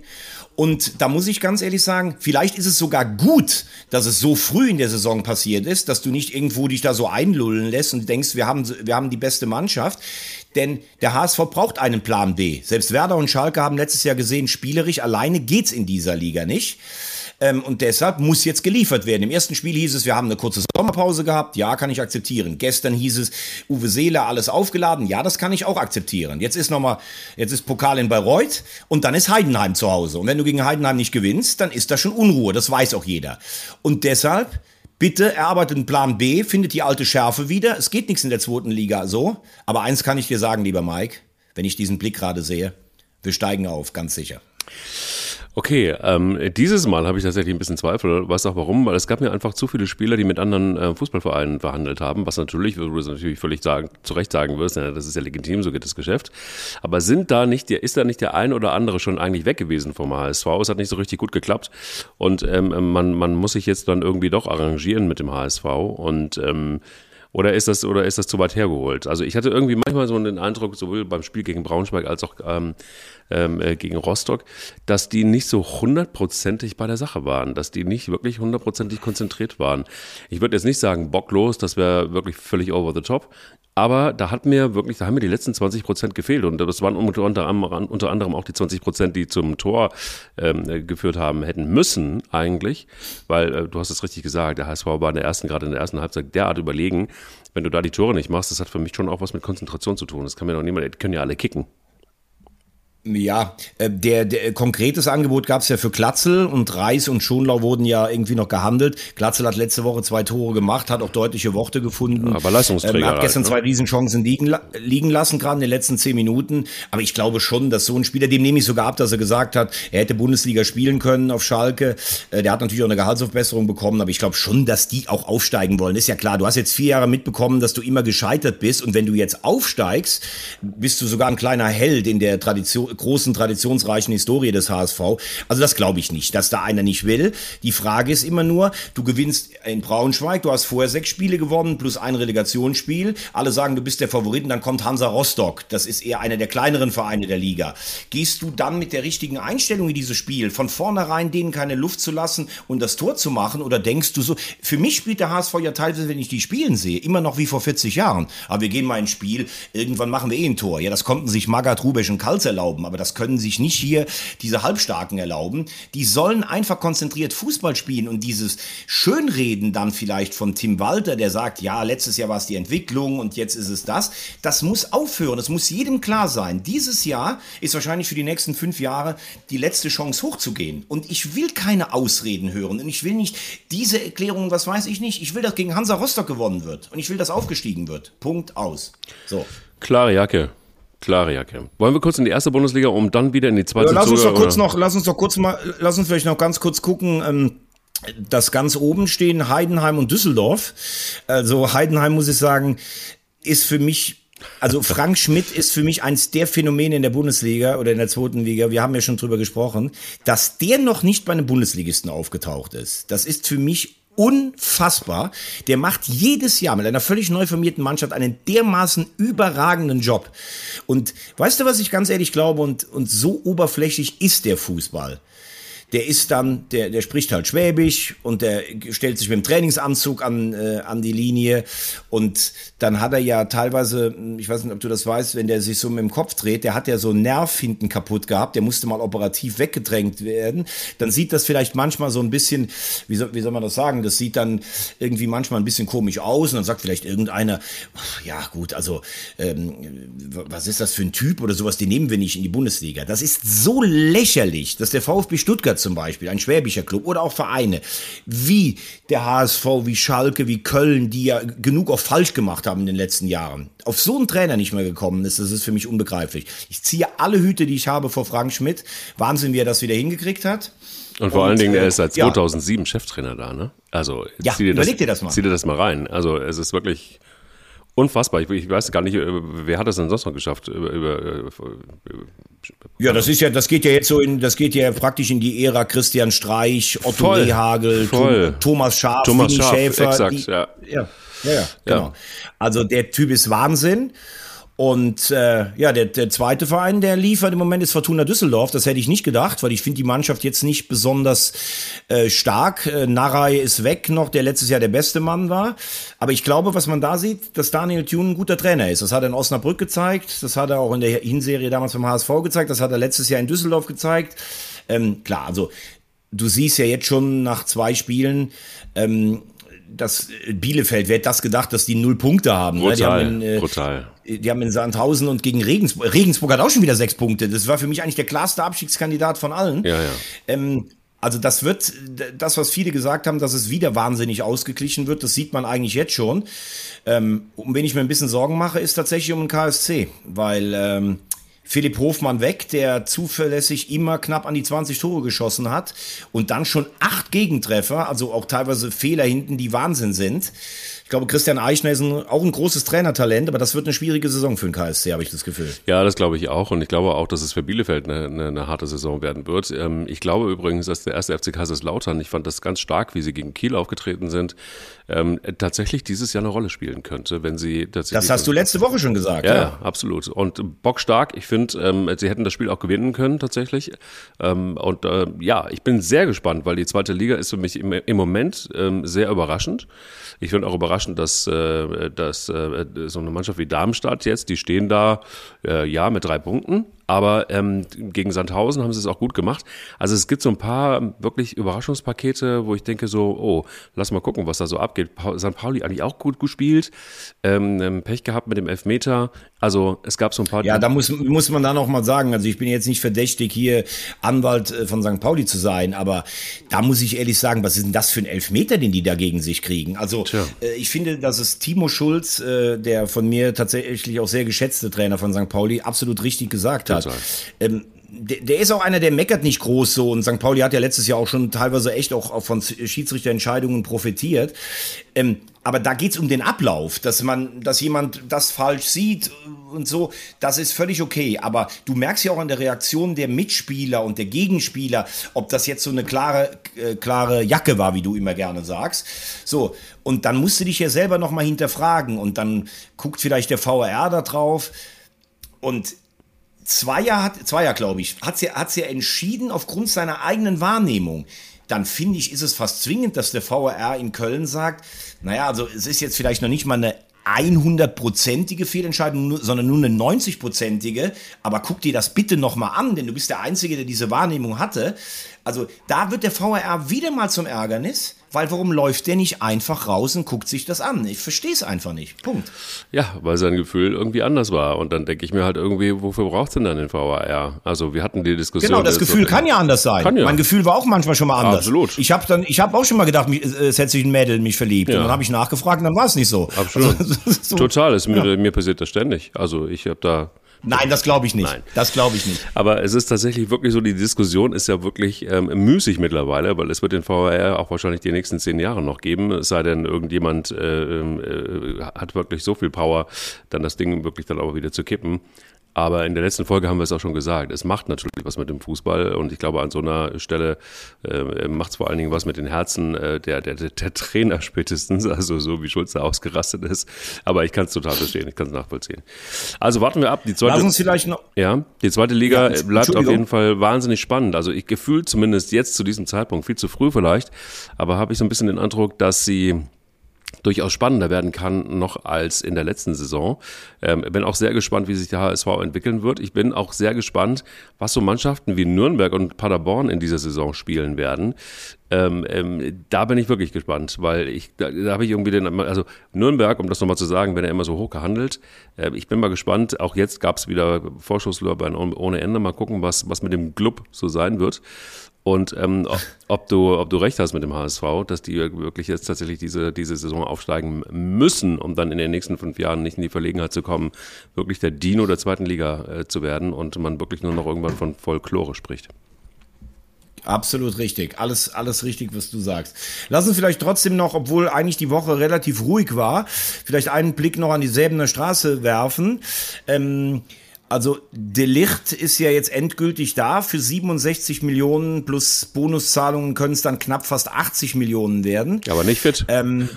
Und da muss ich ganz ehrlich sagen, vielleicht ist es sogar gut, dass es so früh in der Saison passiert ist, dass du nicht irgendwo dich da so einlullen lässt und denkst, wir haben, wir haben die beste Mannschaft. Denn der HSV braucht einen Plan B. Selbst Werder und Schalke haben letztes Jahr gesehen, spielerisch alleine geht's in dieser Liga nicht. Ähm, und deshalb muss jetzt geliefert werden. Im ersten Spiel hieß es, wir haben eine kurze Sommerpause gehabt. Ja, kann ich akzeptieren. Gestern hieß es, Uwe Seeler alles aufgeladen. Ja, das kann ich auch akzeptieren. Jetzt ist nochmal, jetzt ist Pokal in Bayreuth und dann ist Heidenheim zu Hause. Und wenn du gegen Heidenheim nicht gewinnst, dann ist da schon Unruhe. Das weiß auch jeder. Und deshalb, Bitte erarbeitet einen Plan B, findet die alte Schärfe wieder. Es geht nichts in der zweiten Liga so. Aber eins kann ich dir sagen, lieber Mike, wenn ich diesen Blick gerade sehe, wir steigen auf, ganz sicher. Okay, ähm, dieses Mal habe ich tatsächlich ein bisschen Zweifel. Weißt auch warum? Weil es gab mir einfach zu viele Spieler, die mit anderen äh, Fußballvereinen verhandelt haben, was natürlich, wo du es natürlich völlig sagen, zu Recht sagen wirst, ja, das ist ja legitim, so geht das Geschäft. Aber sind da nicht, ist da nicht der ein oder andere schon eigentlich weg gewesen vom HSV? Es hat nicht so richtig gut geklappt und ähm, man, man muss sich jetzt dann irgendwie doch arrangieren mit dem HSV und ähm, oder ist das, oder ist das zu weit hergeholt? Also ich hatte irgendwie manchmal so den Eindruck, sowohl beim Spiel gegen Braunschweig als auch ähm, ähm, äh, gegen Rostock, dass die nicht so hundertprozentig bei der Sache waren, dass die nicht wirklich hundertprozentig konzentriert waren. Ich würde jetzt nicht sagen bocklos, das wäre wirklich völlig over the top, aber da hat mir wirklich, da haben mir die letzten 20 Prozent gefehlt. Und das waren unter, unter anderem auch die 20 Prozent, die zum Tor ähm, äh, geführt haben, hätten müssen eigentlich. Weil, äh, du hast es richtig gesagt, der HSV war in der ersten, gerade in der ersten Halbzeit derart überlegen. Wenn du da die Tore nicht machst, das hat für mich schon auch was mit Konzentration zu tun. Das kann mir doch niemand, die können ja alle kicken. Ja, äh, der, der konkretes Angebot gab es ja für Glatzel und Reis und Schonlau wurden ja irgendwie noch gehandelt. Glatzel hat letzte Woche zwei Tore gemacht, hat auch deutliche Worte gefunden. Aber Leistungsträger. Ähm, hat gestern halt, ne? zwei Riesenchancen liegen, liegen lassen, gerade in den letzten zehn Minuten. Aber ich glaube schon, dass so ein Spieler, dem nehme ich sogar ab, dass er gesagt hat, er hätte Bundesliga spielen können auf Schalke. Äh, der hat natürlich auch eine Gehaltsaufbesserung bekommen, aber ich glaube schon, dass die auch aufsteigen wollen. Ist ja klar, du hast jetzt vier Jahre mitbekommen, dass du immer gescheitert bist und wenn du jetzt aufsteigst, bist du sogar ein kleiner Held in der Tradition großen, traditionsreichen Historie des HSV. Also das glaube ich nicht, dass da einer nicht will. Die Frage ist immer nur, du gewinnst in Braunschweig, du hast vorher sechs Spiele gewonnen, plus ein Relegationsspiel. Alle sagen, du bist der Favorit und dann kommt Hansa Rostock. Das ist eher einer der kleineren Vereine der Liga. Gehst du dann mit der richtigen Einstellung in dieses Spiel, von vornherein denen keine Luft zu lassen und das Tor zu machen? Oder denkst du so, für mich spielt der HSV ja teilweise, wenn ich die spielen sehe, immer noch wie vor 40 Jahren. Aber wir gehen mal ins Spiel, irgendwann machen wir eh ein Tor. Ja, das konnten sich Magat, Rubesch und Kals erlauben, aber das können sich nicht hier diese Halbstarken erlauben. Die sollen einfach konzentriert Fußball spielen und dieses Schönreden dann vielleicht von Tim Walter, der sagt, ja, letztes Jahr war es die Entwicklung und jetzt ist es das. Das muss aufhören. Es muss jedem klar sein. Dieses Jahr ist wahrscheinlich für die nächsten fünf Jahre die letzte Chance hochzugehen. Und ich will keine Ausreden hören. Und ich will nicht diese Erklärung, was weiß ich nicht. Ich will, dass gegen Hansa Rostock gewonnen wird. Und ich will, dass aufgestiegen wird. Punkt aus. So. Klare Jacke. Klare Jacke. Wollen wir kurz in die erste Bundesliga, um dann wieder in die zweite ja, lass uns doch kurz noch, lass uns doch kurz mal, lass uns vielleicht noch ganz kurz gucken. Ähm, das ganz oben stehen Heidenheim und Düsseldorf. Also Heidenheim muss ich sagen, ist für mich also Frank Schmidt ist für mich eins der Phänomene in der Bundesliga oder in der zweiten Liga. Wir haben ja schon drüber gesprochen, dass der noch nicht bei einem Bundesligisten aufgetaucht ist. Das ist für mich unfassbar. Der macht jedes Jahr mit einer völlig neu formierten Mannschaft einen dermaßen überragenden Job. Und weißt du, was ich ganz ehrlich glaube? Und, und so oberflächlich ist der Fußball der ist dann, der, der spricht halt Schwäbisch und der stellt sich mit dem Trainingsanzug an, äh, an die Linie und dann hat er ja teilweise, ich weiß nicht, ob du das weißt, wenn der sich so mit dem Kopf dreht, der hat ja so einen Nerv hinten kaputt gehabt, der musste mal operativ weggedrängt werden. Dann sieht das vielleicht manchmal so ein bisschen, wie soll, wie soll man das sagen, das sieht dann irgendwie manchmal ein bisschen komisch aus und dann sagt vielleicht irgendeiner, ja gut, also ähm, was ist das für ein Typ oder sowas, den nehmen wir nicht in die Bundesliga. Das ist so lächerlich, dass der VfB Stuttgart zum Beispiel, ein schwäbischer Club oder auch Vereine wie der HSV, wie Schalke, wie Köln, die ja genug auch falsch gemacht haben in den letzten Jahren, auf so einen Trainer nicht mehr gekommen ist, das ist für mich unbegreiflich. Ich ziehe alle Hüte, die ich habe vor Frank Schmidt. Wahnsinn, wie er das wieder hingekriegt hat. Und vor und, allen Dingen, er ist seit 2007 ja. Cheftrainer da, ne? Also, ja, dir, das, dir das mal. Zieh dir das mal rein. Also, es ist wirklich unfassbar. Ich, ich, weiß gar nicht, äh, wer hat das denn sonst noch geschafft? Über, über, über, äh, ja, das ist ja, das geht ja jetzt so in, das geht ja praktisch in die Ära Christian Streich, Otto voll, Rehagel, voll. Thomas Schaf, Thomas Scharf, Schäfer. Exakt, die, ja. ja. Ja, ja, genau. Ja. Also der Typ ist Wahnsinn. Und äh, ja, der, der zweite Verein, der liefert im Moment ist Fortuna Düsseldorf. Das hätte ich nicht gedacht, weil ich finde die Mannschaft jetzt nicht besonders äh, stark. Äh, Narei ist weg noch, der letztes Jahr der beste Mann war. Aber ich glaube, was man da sieht, dass Daniel Thune ein guter Trainer ist. Das hat er in Osnabrück gezeigt, das hat er auch in der Hinserie damals beim HSV gezeigt, das hat er letztes Jahr in Düsseldorf gezeigt. Ähm, klar, also du siehst ja jetzt schon nach zwei Spielen, ähm, dass Bielefeld, wer hätte das gedacht, dass die null Punkte haben? Brutal, ne? die haben in, äh, brutal. Die haben in Sandhausen und gegen Regensburg, Regensburg hat auch schon wieder sechs Punkte. Das war für mich eigentlich der klarste Abstiegskandidat von allen. Ja, ja. Ähm, also das wird, das, was viele gesagt haben, dass es wieder wahnsinnig ausgeglichen wird, das sieht man eigentlich jetzt schon. Ähm, um wen ich mir ein bisschen Sorgen mache, ist tatsächlich um den KSC, weil ähm, Philipp Hofmann weg, der zuverlässig immer knapp an die 20 Tore geschossen hat und dann schon acht Gegentreffer, also auch teilweise Fehler hinten, die Wahnsinn sind. Ich glaube, Christian Eichner ist ein, auch ein großes Trainertalent, aber das wird eine schwierige Saison für den KSC, habe ich das Gefühl. Ja, das glaube ich auch. Und ich glaube auch, dass es für Bielefeld eine, eine, eine harte Saison werden wird. Ähm, ich glaube übrigens, dass der erste FC Kaiserslautern, ich fand das ganz stark, wie sie gegen Kiel aufgetreten sind, ähm, tatsächlich dieses Jahr eine Rolle spielen könnte, wenn sie tatsächlich. Das hast du letzte Woche schon gesagt. Ja, ja. absolut. Und bockstark. Ich finde, ähm, sie hätten das Spiel auch gewinnen können tatsächlich. Ähm, und äh, ja, ich bin sehr gespannt, weil die zweite Liga ist für mich im, im Moment ähm, sehr überraschend. Ich finde auch überraschend, dass, äh, dass äh, so eine Mannschaft wie Darmstadt jetzt, die stehen da äh, ja mit drei Punkten, aber ähm, gegen Sandhausen haben sie es auch gut gemacht. Also es gibt so ein paar wirklich Überraschungspakete, wo ich denke so, oh, lass mal gucken, was da so abgeht. St. Pauli eigentlich auch gut gespielt, ähm, ähm, Pech gehabt mit dem Elfmeter. Also es gab so ein paar. Ja, da muss, muss man dann auch mal sagen, also ich bin jetzt nicht verdächtig, hier Anwalt äh, von St. Pauli zu sein, aber da muss ich ehrlich sagen, was ist denn das für ein Elfmeter, den die da gegen sich kriegen? Also äh, ich finde, dass es Timo Schulz, äh, der von mir tatsächlich auch sehr geschätzte Trainer von St. Pauli, absolut richtig gesagt hat. Ähm, der, der ist auch einer, der meckert nicht groß so. Und St. Pauli hat ja letztes Jahr auch schon teilweise echt auch, auch von Schiedsrichterentscheidungen profitiert. Ähm, aber da geht's um den Ablauf, dass man, dass jemand das falsch sieht und so, das ist völlig okay. Aber du merkst ja auch an der Reaktion der Mitspieler und der Gegenspieler, ob das jetzt so eine klare, äh, klare Jacke war, wie du immer gerne sagst. So, und dann musst du dich ja selber nochmal hinterfragen und dann guckt vielleicht der VRR da drauf. Und Zweier hat, Zweier glaube ich, hat sie, hat sie entschieden aufgrund seiner eigenen Wahrnehmung. Dann finde ich, ist es fast zwingend, dass der VRR in Köln sagt, naja, also es ist jetzt vielleicht noch nicht mal eine 100-prozentige Fehlentscheidung, sondern nur eine 90-prozentige. Aber guck dir das bitte nochmal an, denn du bist der Einzige, der diese Wahrnehmung hatte. Also da wird der VRR wieder mal zum Ärgernis, weil warum läuft der nicht einfach raus und guckt sich das an? Ich verstehe es einfach nicht. Punkt. Ja, weil sein Gefühl irgendwie anders war. Und dann denke ich mir halt irgendwie, wofür braucht es denn dann den VAR? Also wir hatten die Diskussion. Genau, das Gefühl kann ja anders sein. Kann ja. Mein Gefühl war auch manchmal schon mal anders. Absolut. Ich habe dann, ich habe auch schon mal gedacht, mich, es hätte sich ein Mädel in mich verliebt. Ja. Und dann habe ich nachgefragt und dann war es nicht so. Absolut. Also, so, Total, ist mir, mir passiert das ständig. Also ich habe da Nein, das glaube ich nicht. Nein. Das glaube ich nicht. Aber es ist tatsächlich wirklich so, die Diskussion ist ja wirklich ähm, müßig mittlerweile, weil es wird den VAR auch wahrscheinlich die nächsten zehn Jahre noch geben, es sei denn, irgendjemand äh, äh, hat wirklich so viel Power, dann das Ding wirklich dann auch wieder zu kippen. Aber in der letzten Folge haben wir es auch schon gesagt. Es macht natürlich was mit dem Fußball und ich glaube, an so einer Stelle äh, macht es vor allen Dingen was mit den Herzen äh, der, der, der Trainer spätestens, also so wie Schulze ausgerastet ist. Aber ich kann es total verstehen, ich kann es nachvollziehen. Also warten wir ab. Die zweite, Lass uns vielleicht noch. ja, die zweite Liga Ja, bleibt auf jeden Fall wahnsinnig spannend. Also ich gefühlt zumindest jetzt zu diesem Zeitpunkt, viel zu früh vielleicht, aber habe ich so ein bisschen den Eindruck, dass sie durchaus spannender werden kann noch als in der letzten Saison. Ähm, bin auch sehr gespannt, wie sich der HSV entwickeln wird. Ich bin auch sehr gespannt, was so Mannschaften wie Nürnberg und Paderborn in dieser Saison spielen werden. Ähm, ähm, da bin ich wirklich gespannt, weil ich da, da habe ich irgendwie den, also Nürnberg, um das nochmal zu sagen, wenn er immer so hoch gehandelt. Äh, ich bin mal gespannt. Auch jetzt gab es wieder Vorschusslorbeeren ohne Ende. Mal gucken, was was mit dem Club so sein wird. Und ähm, ob, ob, du, ob du recht hast mit dem HSV, dass die wirklich jetzt tatsächlich diese, diese Saison aufsteigen müssen, um dann in den nächsten fünf Jahren nicht in die Verlegenheit zu kommen, wirklich der Dino der zweiten Liga äh, zu werden und man wirklich nur noch irgendwann von Folklore spricht. Absolut richtig. Alles, alles richtig, was du sagst. Lass uns vielleicht trotzdem noch, obwohl eigentlich die Woche relativ ruhig war, vielleicht einen Blick noch an die Säbener Straße werfen. Ähm, also Delicht ist ja jetzt endgültig da. Für 67 Millionen plus Bonuszahlungen können es dann knapp fast 80 Millionen werden. Aber nicht fit. Ähm,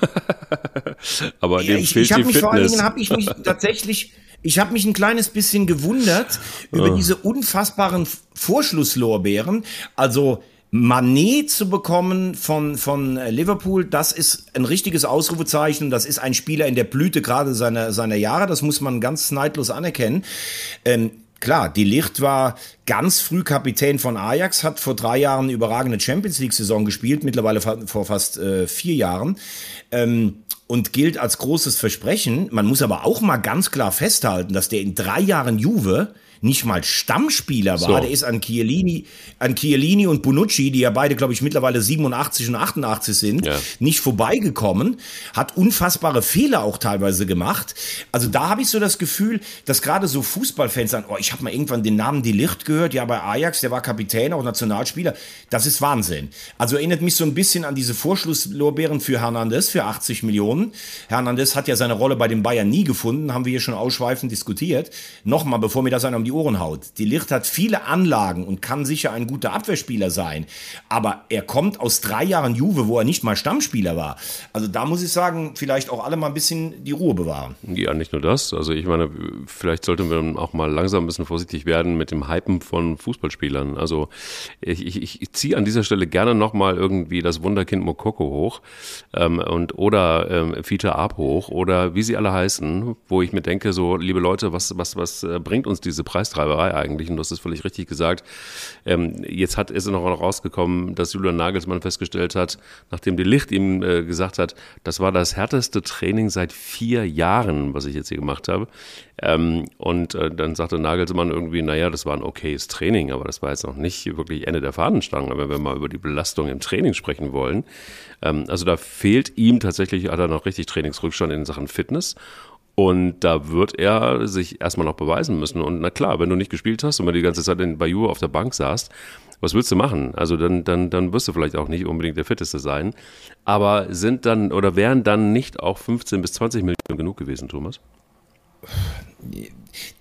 Aber dem ich fehlt ich habe die mich vor allen Fitness. Dingen habe ich mich tatsächlich ich habe mich ein kleines bisschen gewundert über diese unfassbaren Vorschlusslorbeeren. Also Manet zu bekommen von, von Liverpool, das ist ein richtiges Ausrufezeichen. Das ist ein Spieler in der Blüte gerade seiner, seiner Jahre. Das muss man ganz neidlos anerkennen. Ähm, klar, die Licht war ganz früh Kapitän von Ajax, hat vor drei Jahren eine überragende Champions League-Saison gespielt, mittlerweile vor fast äh, vier Jahren. Ähm, und gilt als großes Versprechen. Man muss aber auch mal ganz klar festhalten, dass der in drei Jahren Juve nicht mal Stammspieler war. So. Der ist an Chiellini, an Chiellini und Bonucci, die ja beide, glaube ich, mittlerweile 87 und 88 sind, ja. nicht vorbeigekommen, hat unfassbare Fehler auch teilweise gemacht. Also da habe ich so das Gefühl, dass gerade so Fußballfans sagen, oh, ich habe mal irgendwann den Namen Delicht gehört, ja, bei Ajax, der war Kapitän, auch Nationalspieler. Das ist Wahnsinn. Also erinnert mich so ein bisschen an diese Vorschlusslorbeeren für Hernandez für 80 Millionen. Hernandez hat ja seine Rolle bei den Bayern nie gefunden, haben wir hier schon ausschweifend diskutiert. Nochmal, bevor mir das einer um die die Ohren haut. Die Licht hat viele Anlagen und kann sicher ein guter Abwehrspieler sein. Aber er kommt aus drei Jahren Juve, wo er nicht mal Stammspieler war. Also da muss ich sagen, vielleicht auch alle mal ein bisschen die Ruhe bewahren. Ja, nicht nur das. Also ich meine, vielleicht sollten wir auch mal langsam ein bisschen vorsichtig werden mit dem Hypen von Fußballspielern. Also ich, ich, ich ziehe an dieser Stelle gerne nochmal irgendwie das Wunderkind Mokoko hoch ähm, und oder ähm, Fita Ab hoch oder wie sie alle heißen, wo ich mir denke, so liebe Leute, was, was, was äh, bringt uns diese Preise? Preistreiberei eigentlich. Und du hast es völlig richtig gesagt. Ähm, jetzt hat, ist noch rausgekommen, dass Julian Nagelsmann festgestellt hat, nachdem die Licht ihm äh, gesagt hat, das war das härteste Training seit vier Jahren, was ich jetzt hier gemacht habe. Ähm, und äh, dann sagte Nagelsmann irgendwie, naja, das war ein okayes Training, aber das war jetzt noch nicht wirklich Ende der Fahnenstange, wenn wir mal über die Belastung im Training sprechen wollen. Ähm, also da fehlt ihm tatsächlich, hat er noch richtig Trainingsrückstand in Sachen Fitness. Und da wird er sich erstmal noch beweisen müssen. Und na klar, wenn du nicht gespielt hast und wenn du die ganze Zeit in Bayou auf der Bank saßt, was willst du machen? Also dann, dann, dann wirst du vielleicht auch nicht unbedingt der Fitteste sein. Aber sind dann oder wären dann nicht auch 15 bis 20 Millionen genug gewesen, Thomas?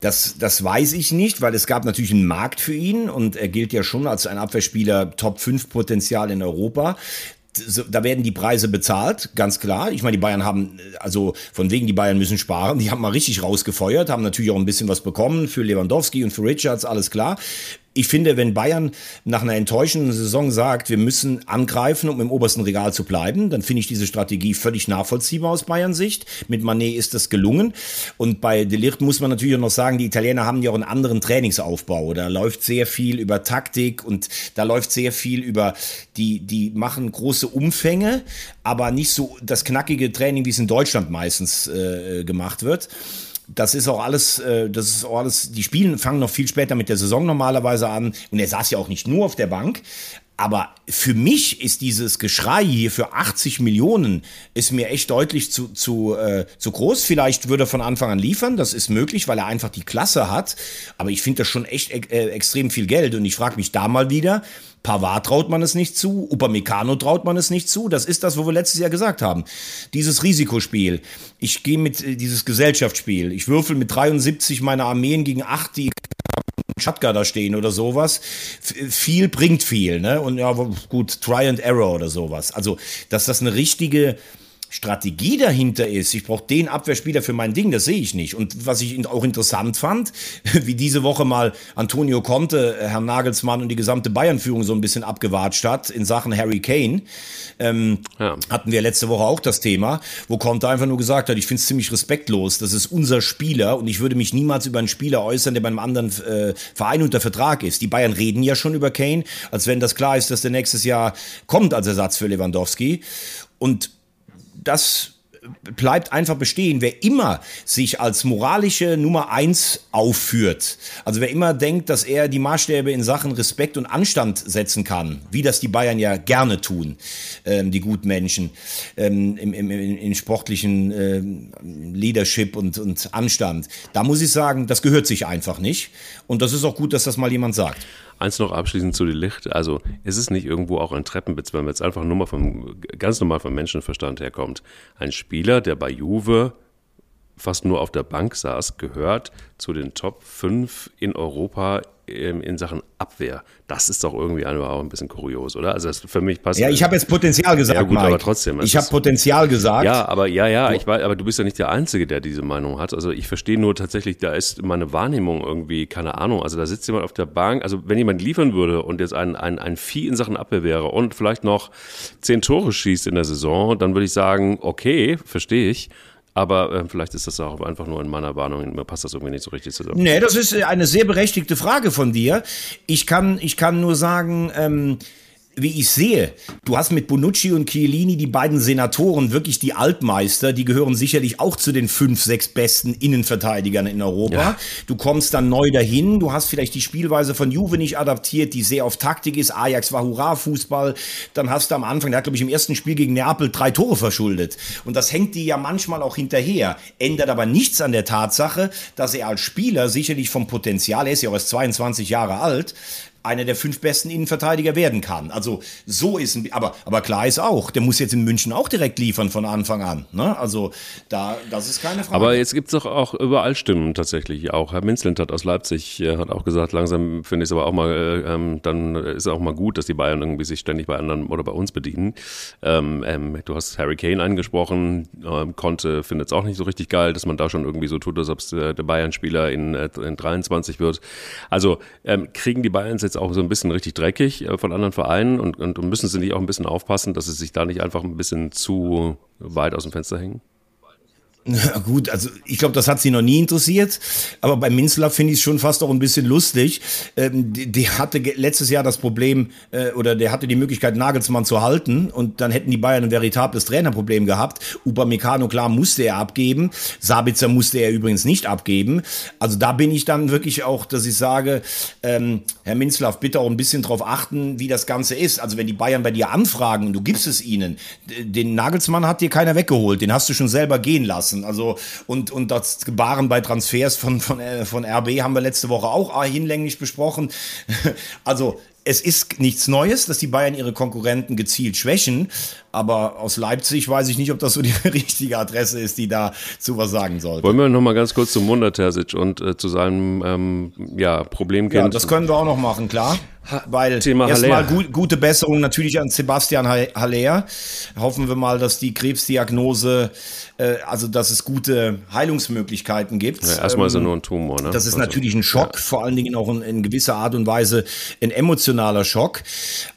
Das, das weiß ich nicht, weil es gab natürlich einen Markt für ihn und er gilt ja schon als ein Abwehrspieler Top 5 Potenzial in Europa da werden die Preise bezahlt, ganz klar. Ich meine, die Bayern haben, also von wegen die Bayern müssen sparen, die haben mal richtig rausgefeuert, haben natürlich auch ein bisschen was bekommen für Lewandowski und für Richards, alles klar ich finde, wenn Bayern nach einer enttäuschenden Saison sagt, wir müssen angreifen, um im obersten Regal zu bleiben, dann finde ich diese Strategie völlig nachvollziehbar aus Bayern Sicht. Mit Manet ist das gelungen. Und bei Delicht muss man natürlich auch noch sagen, die Italiener haben ja auch einen anderen Trainingsaufbau. Da läuft sehr viel über Taktik und da läuft sehr viel über die, die machen große Umfänge, aber nicht so das knackige Training, wie es in Deutschland meistens äh, gemacht wird das ist auch alles, äh, das ist auch alles, die Spielen fangen noch viel später mit der Saison normalerweise an. Und er saß ja auch nicht nur auf der Bank. Aber für mich ist dieses Geschrei hier für 80 Millionen ist mir echt deutlich zu, zu, äh, zu groß. Vielleicht würde er von Anfang an liefern, das ist möglich, weil er einfach die Klasse hat. Aber ich finde das schon echt äh, extrem viel Geld. Und ich frage mich da mal wieder, Pavard traut man es nicht zu, Upamecano traut man es nicht zu. Das ist das, wo wir letztes Jahr gesagt haben. Dieses Risikospiel. Ich gehe mit äh, dieses Gesellschaftsspiel. Ich würfel mit 73 meine Armeen gegen 8, die Schatka da stehen oder sowas. viel bringt viel, ne? Und ja, gut, Try and Error oder sowas. Also, dass das eine richtige Strategie dahinter ist, ich brauche den Abwehrspieler für mein Ding, das sehe ich nicht. Und was ich auch interessant fand, wie diese Woche mal Antonio Conte, äh, Herrn Nagelsmann und die gesamte Bayern-Führung so ein bisschen abgewatscht hat in Sachen Harry Kane, ähm, ja. hatten wir letzte Woche auch das Thema, wo Conte einfach nur gesagt hat, ich finde es ziemlich respektlos, das ist unser Spieler und ich würde mich niemals über einen Spieler äußern, der bei einem anderen äh, Verein unter Vertrag ist. Die Bayern reden ja schon über Kane, als wenn das klar ist, dass der nächstes Jahr kommt als Ersatz für Lewandowski. Und das bleibt einfach bestehen. Wer immer sich als moralische Nummer eins aufführt, also wer immer denkt, dass er die Maßstäbe in Sachen Respekt und Anstand setzen kann, wie das die Bayern ja gerne tun, ähm, die Gutmenschen, ähm, im, im, im, sportlichen ähm, Leadership und, und Anstand, da muss ich sagen, das gehört sich einfach nicht. Und das ist auch gut, dass das mal jemand sagt. Eins noch abschließend zu den Licht. Also ist es nicht irgendwo auch ein Treppenwitz, wenn man jetzt einfach nur mal vom, ganz normal vom Menschenverstand herkommt. Ein Spieler, der bei Juve fast nur auf der Bank saß, gehört zu den Top 5 in Europa in Sachen Abwehr. Das ist doch irgendwie auch ein bisschen kurios, oder? Also das für mich passt. Ja, ich habe jetzt Potenzial gesagt. Ja, gut, Mike. aber trotzdem. Ich habe Potenzial gesagt. Ja, aber ja, ja, ich weiß, aber du bist ja nicht der Einzige, der diese Meinung hat. Also ich verstehe nur tatsächlich, da ist meine Wahrnehmung irgendwie, keine Ahnung. Also da sitzt jemand auf der Bank. Also wenn jemand liefern würde und jetzt ein, ein, ein Vieh in Sachen Abwehr wäre und vielleicht noch zehn Tore schießt in der Saison, dann würde ich sagen, okay, verstehe ich. Aber äh, vielleicht ist das auch einfach nur in meiner Warnung, mir passt das irgendwie nicht so richtig zusammen. Nee, das ist eine sehr berechtigte Frage von dir. Ich kann, ich kann nur sagen, ähm, wie ich sehe, du hast mit Bonucci und Chiellini die beiden Senatoren wirklich die Altmeister, die gehören sicherlich auch zu den fünf, sechs besten Innenverteidigern in Europa. Ja. Du kommst dann neu dahin, du hast vielleicht die Spielweise von Juve nicht adaptiert, die sehr auf Taktik ist. Ajax war Hurra-Fußball. Dann hast du am Anfang, der hat glaube ich im ersten Spiel gegen Neapel drei Tore verschuldet. Und das hängt dir ja manchmal auch hinterher. Ändert aber nichts an der Tatsache, dass er als Spieler sicherlich vom Potenzial, er ist ja auch erst 22 Jahre alt, einer der fünf besten Innenverteidiger werden kann. Also so ist ein, aber, aber klar ist auch, der muss jetzt in München auch direkt liefern von Anfang an. Ne? Also da, das ist keine Frage. Aber jetzt gibt es doch auch überall Stimmen tatsächlich. Auch Herr Minzlint hat aus Leipzig äh, hat auch gesagt, langsam finde ich es aber auch mal, äh, ähm, dann ist auch mal gut, dass die Bayern irgendwie sich ständig bei anderen oder bei uns bedienen. Ähm, ähm, du hast Harry Kane angesprochen, ähm, Conte findet es auch nicht so richtig geil, dass man da schon irgendwie so tut, als ob es äh, der Bayern-Spieler in, äh, in 23 wird. Also ähm, kriegen die Bayern jetzt jetzt auch so ein bisschen richtig dreckig äh, von anderen Vereinen und, und müssen sie nicht auch ein bisschen aufpassen, dass sie sich da nicht einfach ein bisschen zu weit aus dem Fenster hängen? Na gut, also ich glaube, das hat sie noch nie interessiert. Aber bei Minzler finde ich es schon fast auch ein bisschen lustig. Ähm, die, die, hatte letztes Jahr das Problem, äh, oder der hatte die Möglichkeit, Nagelsmann zu halten. Und dann hätten die Bayern ein veritables Trainerproblem gehabt. Upamecano, klar, musste er abgeben. Sabitzer musste er übrigens nicht abgeben. Also da bin ich dann wirklich auch, dass ich sage, ähm, Herr Minzlaff, bitte auch ein bisschen drauf achten, wie das Ganze ist. Also wenn die Bayern bei dir anfragen und du gibst es ihnen, den Nagelsmann hat dir keiner weggeholt. Den hast du schon selber gehen lassen lassen. Also und, und das Gebaren bei Transfers von, von, äh, von RB haben wir letzte Woche auch hinlänglich besprochen. Also es ist nichts Neues, dass die Bayern ihre Konkurrenten gezielt schwächen. Aber aus Leipzig weiß ich nicht, ob das so die richtige Adresse ist, die da zu was sagen soll. Wollen wir noch mal ganz kurz zum Wunder Terzic und äh, zu seinem ähm, ja, Problemkind? Ja, das können wir auch noch machen, klar. Weil erstmal gut, gute Besserung natürlich an Sebastian Haller. Hoffen wir mal, dass die Krebsdiagnose, äh, also dass es gute Heilungsmöglichkeiten gibt. Ja, erstmal ähm, ist er ähm, nur ein Tumor. Ne? Das ist also, natürlich ein Schock, ja. vor allen Dingen auch in, in, gewisser Art und Weise ein emotionaler Schock.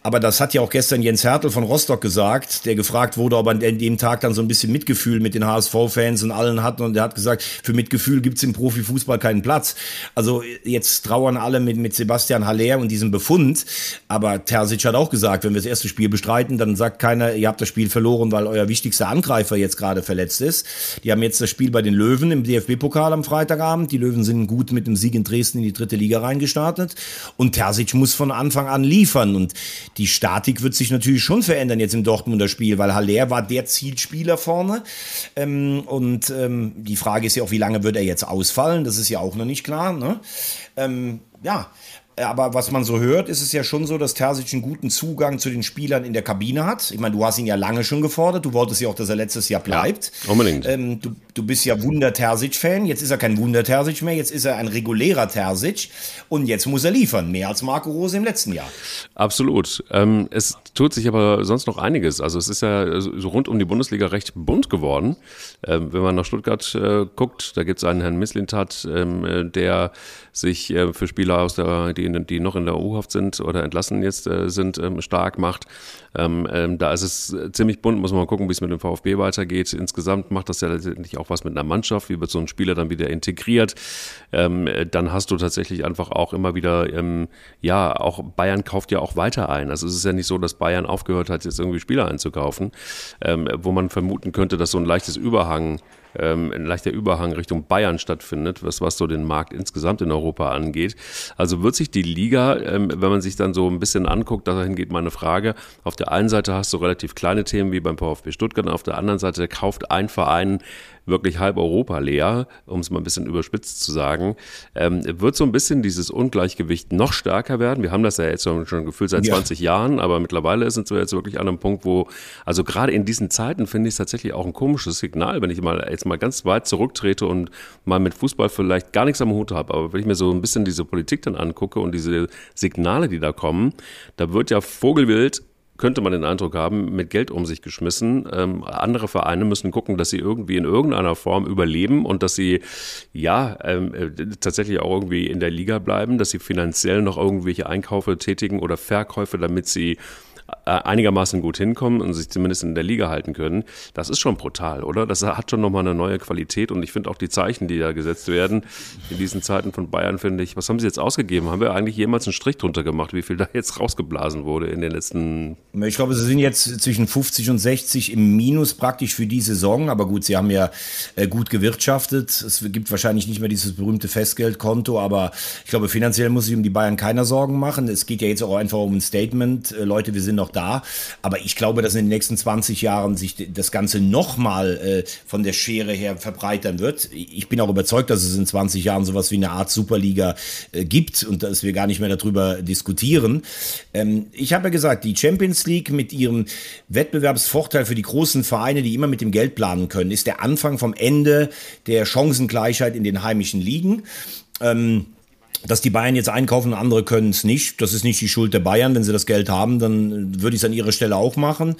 Aber das hat ja auch gestern Jens Hertel von Rostock gesagt, der gefragt wurde, ob er an dem Tag dann so ein bisschen Mitgefühl mit den HSV-Fans und allen hat. Und der hat gesagt, für Mitgefühl gibt es im Profifußball keinen Platz. Also jetzt trauern alle mit, mit Sebastian Haller und diesem Befund Befund. Aber Terzic hat auch gesagt, wenn wir das erste Spiel bestreiten, dann sagt keiner, ihr habt das Spiel verloren, weil euer wichtigster Angreifer jetzt gerade verletzt ist. Die haben jetzt das Spiel bei den Löwen im DFB-Pokal am Freitagabend. Die Löwen sind gut mit dem Sieg in Dresden in die dritte Liga reingestartet. Und Terzic muss von Anfang an liefern. Und die Statik wird sich natürlich schon verändern jetzt im Dortmunder Spiel, weil Haller war der Zielspieler vorne. Ähm, und ähm, die Frage ist ja auch, wie lange wird er jetzt ausfallen? Das ist ja auch noch nicht klar. Ne? Ähm, ja, aber was man so hört, ist es ja schon so, dass Terzic einen guten Zugang zu den Spielern in der Kabine hat. Ich meine, du hast ihn ja lange schon gefordert. Du wolltest ja auch, dass er letztes Jahr bleibt. Ja, unbedingt. Ähm, du, du bist ja Wunder-Terzic-Fan. Jetzt ist er kein Wunder-Terzic mehr. Jetzt ist er ein regulärer Terzic. Und jetzt muss er liefern. Mehr als Marco Rose im letzten Jahr. Absolut. Ähm, es tut sich aber sonst noch einiges. Also es ist ja so rund um die Bundesliga recht bunt geworden. Ähm, wenn man nach Stuttgart äh, guckt, da gibt es einen Herrn Misslintat, ähm, äh, der sich äh, für Spieler aus der, die, in, die noch in der U-Haft sind oder entlassen jetzt äh, sind, ähm, stark macht. Ähm, ähm, da ist es ziemlich bunt, muss man mal gucken, wie es mit dem VfB weitergeht. Insgesamt macht das ja letztendlich auch was mit einer Mannschaft, wie wird so ein Spieler dann wieder integriert. Ähm, dann hast du tatsächlich einfach auch immer wieder, ähm, ja, auch Bayern kauft ja auch weiter ein. Also es ist ja nicht so, dass Bayern aufgehört hat, jetzt irgendwie Spieler einzukaufen, ähm, wo man vermuten könnte, dass so ein leichtes Überhang ähm, ein leichter Überhang Richtung Bayern stattfindet, was, was so den Markt insgesamt in Europa angeht. Also wird sich die Liga, ähm, wenn man sich dann so ein bisschen anguckt, dahin geht meine Frage, auf der einen Seite hast du relativ kleine Themen wie beim VfB Stuttgart, auf der anderen Seite kauft ein Verein wirklich halb Europa leer, um es mal ein bisschen überspitzt zu sagen, ähm, wird so ein bisschen dieses Ungleichgewicht noch stärker werden. Wir haben das ja jetzt schon gefühlt seit ja. 20 Jahren, aber mittlerweile sind wir jetzt wirklich an einem Punkt, wo, also gerade in diesen Zeiten finde ich es tatsächlich auch ein komisches Signal, wenn ich mal jetzt mal ganz weit zurücktrete und mal mit Fußball vielleicht gar nichts am Hut habe, aber wenn ich mir so ein bisschen diese Politik dann angucke und diese Signale, die da kommen, da wird ja Vogelwild könnte man den Eindruck haben, mit Geld um sich geschmissen. Ähm, andere Vereine müssen gucken, dass sie irgendwie in irgendeiner Form überleben und dass sie ja ähm, äh, tatsächlich auch irgendwie in der Liga bleiben, dass sie finanziell noch irgendwelche Einkäufe tätigen oder Verkäufe, damit sie einigermaßen gut hinkommen und sich zumindest in der Liga halten können, das ist schon brutal, oder? Das hat schon nochmal eine neue Qualität und ich finde auch die Zeichen, die da gesetzt werden in diesen Zeiten von Bayern, finde ich, was haben sie jetzt ausgegeben? Haben wir eigentlich jemals einen Strich drunter gemacht, wie viel da jetzt rausgeblasen wurde in den letzten... Ich glaube, sie sind jetzt zwischen 50 und 60 im Minus praktisch für die Saison, aber gut, sie haben ja äh, gut gewirtschaftet. Es gibt wahrscheinlich nicht mehr dieses berühmte Festgeldkonto, aber ich glaube, finanziell muss sich um die Bayern keiner Sorgen machen. Es geht ja jetzt auch einfach um ein Statement. Äh, Leute, wir sind noch da. Aber ich glaube, dass in den nächsten 20 Jahren sich das Ganze nochmal äh, von der Schere her verbreitern wird. Ich bin auch überzeugt, dass es in 20 Jahren sowas wie eine Art Superliga äh, gibt und dass wir gar nicht mehr darüber diskutieren. Ähm, ich habe ja gesagt, die Champions League mit ihrem Wettbewerbsvorteil für die großen Vereine, die immer mit dem Geld planen können, ist der Anfang vom Ende der Chancengleichheit in den heimischen Ligen. Ähm, dass die Bayern jetzt einkaufen und andere können es nicht, das ist nicht die Schuld der Bayern. Wenn sie das Geld haben, dann würde ich es an ihrer Stelle auch machen.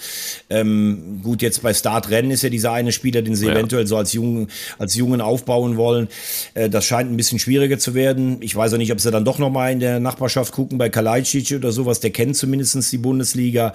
Ähm, gut, jetzt bei Startrennen ist ja dieser eine Spieler, den sie ja. eventuell so als Jungen, als Jungen aufbauen wollen. Äh, das scheint ein bisschen schwieriger zu werden. Ich weiß auch nicht, ob sie dann doch nochmal in der Nachbarschaft gucken bei Kalajdzic oder sowas. Der kennt zumindestens die Bundesliga.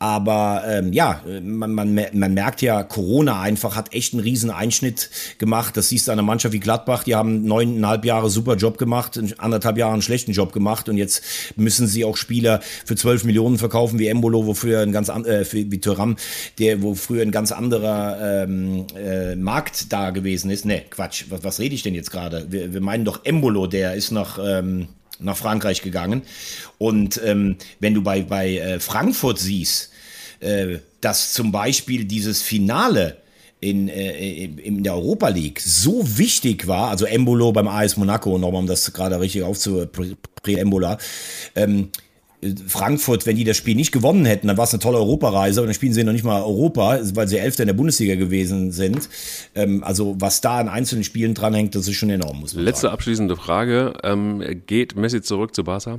Aber ähm, ja, man, man, man merkt ja, Corona einfach hat echt einen riesen Einschnitt gemacht. Das siehst du an einer Mannschaft wie Gladbach, die haben neuneinhalb Jahre super Job gemacht, anderthalb Jahre einen schlechten Job gemacht und jetzt müssen sie auch Spieler für zwölf Millionen verkaufen, wie Embolo, wo früher ein ganz äh, wie Thuram, der wo früher ein ganz anderer ähm, äh, Markt da gewesen ist. Ne, Quatsch, was, was rede ich denn jetzt gerade? Wir, wir meinen doch Embolo, der ist noch ähm, nach Frankreich gegangen. Und ähm, wenn du bei, bei äh, Frankfurt siehst, äh, dass zum Beispiel dieses Finale in, äh, in der Europa League so wichtig war, also Embolo beim AS Monaco, nochmal um das gerade richtig aufzubringen, Embola, ähm, Frankfurt, wenn die das Spiel nicht gewonnen hätten, dann war es eine tolle Europareise und dann spielen sie noch nicht mal Europa, weil sie Elfter in der Bundesliga gewesen sind. Ähm, also was da an einzelnen Spielen dranhängt, das ist schon enorm. Muss man Letzte sagen. abschließende Frage. Ähm, geht Messi zurück zu Barca?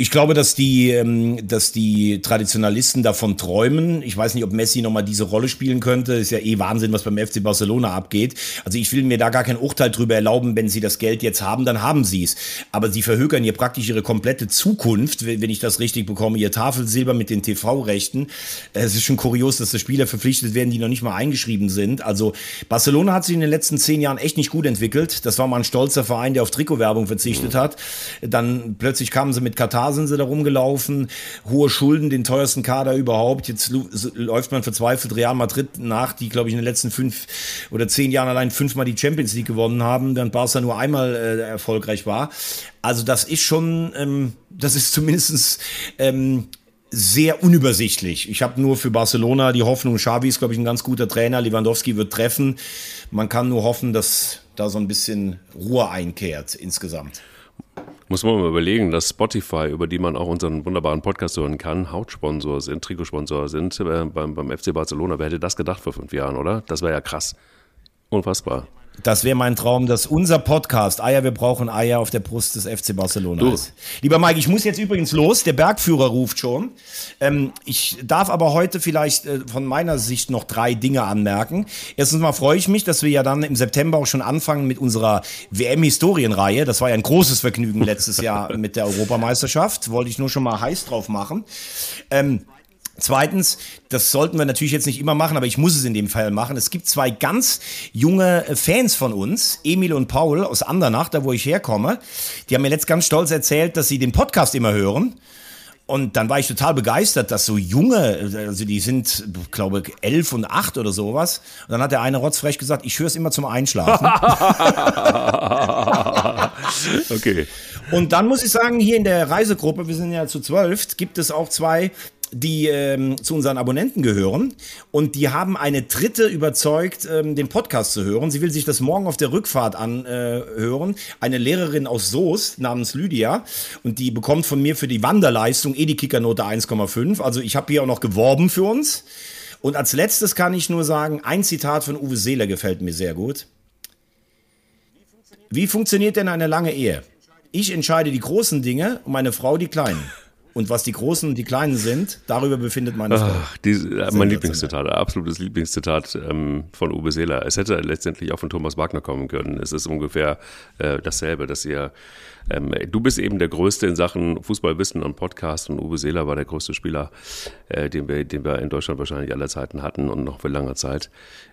Ich glaube, dass die, ähm, dass die Traditionalisten davon träumen. Ich weiß nicht, ob Messi nochmal diese Rolle spielen könnte. Ist ja eh Wahnsinn, was beim FC Barcelona abgeht. Also ich will mir da gar kein Urteil drüber erlauben, wenn sie das Geld jetzt haben, dann haben sie es. Aber sie verhökern hier praktisch ihre komplette Zukunft, wenn ich das richtig bekomme. Ihr Tafelsilber mit den TV-Rechten. Es ist schon kurios, dass da Spieler verpflichtet werden, die noch nicht mal eingeschrieben sind. Also Barcelona hat sich in den letzten zehn Jahren echt nicht gut entwickelt. Das war mal ein stolzer Verein, der auf Trikotwerbung verzichtet hat. Dann plötzlich kamen sie mit Katar sind sie da rumgelaufen, hohe Schulden, den teuersten Kader überhaupt. Jetzt läuft man verzweifelt Real Madrid nach, die, glaube ich, in den letzten fünf oder zehn Jahren allein fünfmal die Champions League gewonnen haben, während Barca nur einmal äh, erfolgreich war. Also das ist schon, ähm, das ist zumindestens ähm, sehr unübersichtlich. Ich habe nur für Barcelona die Hoffnung, Xavi ist, glaube ich, ein ganz guter Trainer, Lewandowski wird treffen. Man kann nur hoffen, dass da so ein bisschen Ruhe einkehrt insgesamt. Muss man mal überlegen, dass Spotify, über die man auch unseren wunderbaren Podcast hören kann, Hautsponsor sind, Trikotsponsor sind äh, beim, beim FC Barcelona. Wer hätte das gedacht vor fünf Jahren, oder? Das wäre ja krass. Unfassbar. Das wäre mein Traum, dass unser Podcast Eier, wir brauchen Eier auf der Brust des FC Barcelona du. ist. Lieber Mike, ich muss jetzt übrigens los. Der Bergführer ruft schon. Ähm, ich darf aber heute vielleicht äh, von meiner Sicht noch drei Dinge anmerken. Erstens mal freue ich mich, dass wir ja dann im September auch schon anfangen mit unserer WM-Historienreihe. Das war ja ein großes Vergnügen letztes Jahr mit der Europameisterschaft. Wollte ich nur schon mal heiß drauf machen. Ähm, Zweitens, das sollten wir natürlich jetzt nicht immer machen, aber ich muss es in dem Fall machen. Es gibt zwei ganz junge äh, Fans von uns, Emil und Paul aus Andernach, da wo ich herkomme. Die haben mir letzt ganz stolz erzählt, dass sie den Podcast immer hören. Und dann war ich total begeistert, dass so junge, also die sind, glaube ich, elf und acht oder sowas. Und dann hat der eine rotzfrech gesagt, ich höre es immer zum Einschlafen. okay. Und dann muss ich sagen, hier in der Reisegruppe, wir sind ja zu zwölf, gibt es auch zwei die ähm, zu unseren Abonnenten gehören und die haben eine Dritte überzeugt, ähm, den Podcast zu hören. Sie will sich das morgen auf der Rückfahrt anhören. Äh, eine Lehrerin aus Soest namens Lydia und die bekommt von mir für die Wanderleistung eh die Kickernote 1,5. Also ich habe hier auch noch geworben für uns. Und als letztes kann ich nur sagen, ein Zitat von Uwe Seeler gefällt mir sehr gut. Wie funktioniert denn eine lange Ehe? Ich entscheide die großen Dinge und meine Frau die kleinen. Und was die Großen und die Kleinen sind, darüber befindet meine Frau. Ach, die, äh, mein Lieblingszitat, absolutes Lieblingszitat ähm, von Uwe Seeler. Es hätte letztendlich auch von Thomas Wagner kommen können. Es ist ungefähr äh, dasselbe, dass ihr ähm, du bist eben der Größte in Sachen Fußballwissen und Podcast und Uwe Seeler war der größte Spieler, äh, den, wir, den wir in Deutschland wahrscheinlich aller Zeiten hatten und noch für lange Zeit.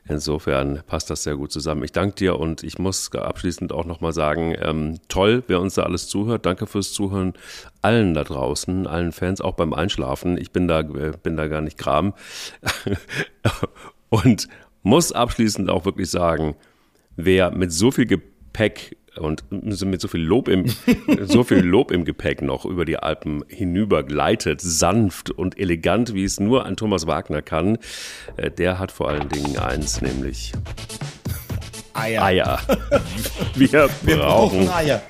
Insofern passt das sehr gut zusammen. Ich danke dir und ich muss abschließend auch nochmal sagen, ähm, toll, wer uns da alles zuhört. Danke fürs Zuhören allen da draußen, allen Fans, auch beim Einschlafen. Ich bin da, äh, bin da gar nicht Kram. und muss abschließend auch wirklich sagen, wer mit so viel Gepäck und mit so viel Lob im, so viel Lob im Gepäck noch über die Alpen hinüber gleitet, sanft und elegant, wie es nur ein Thomas Wagner kann, äh, der hat vor allen Dingen eins, nämlich Eier. Eier. Wir, Wir brauchen brauchen Eier.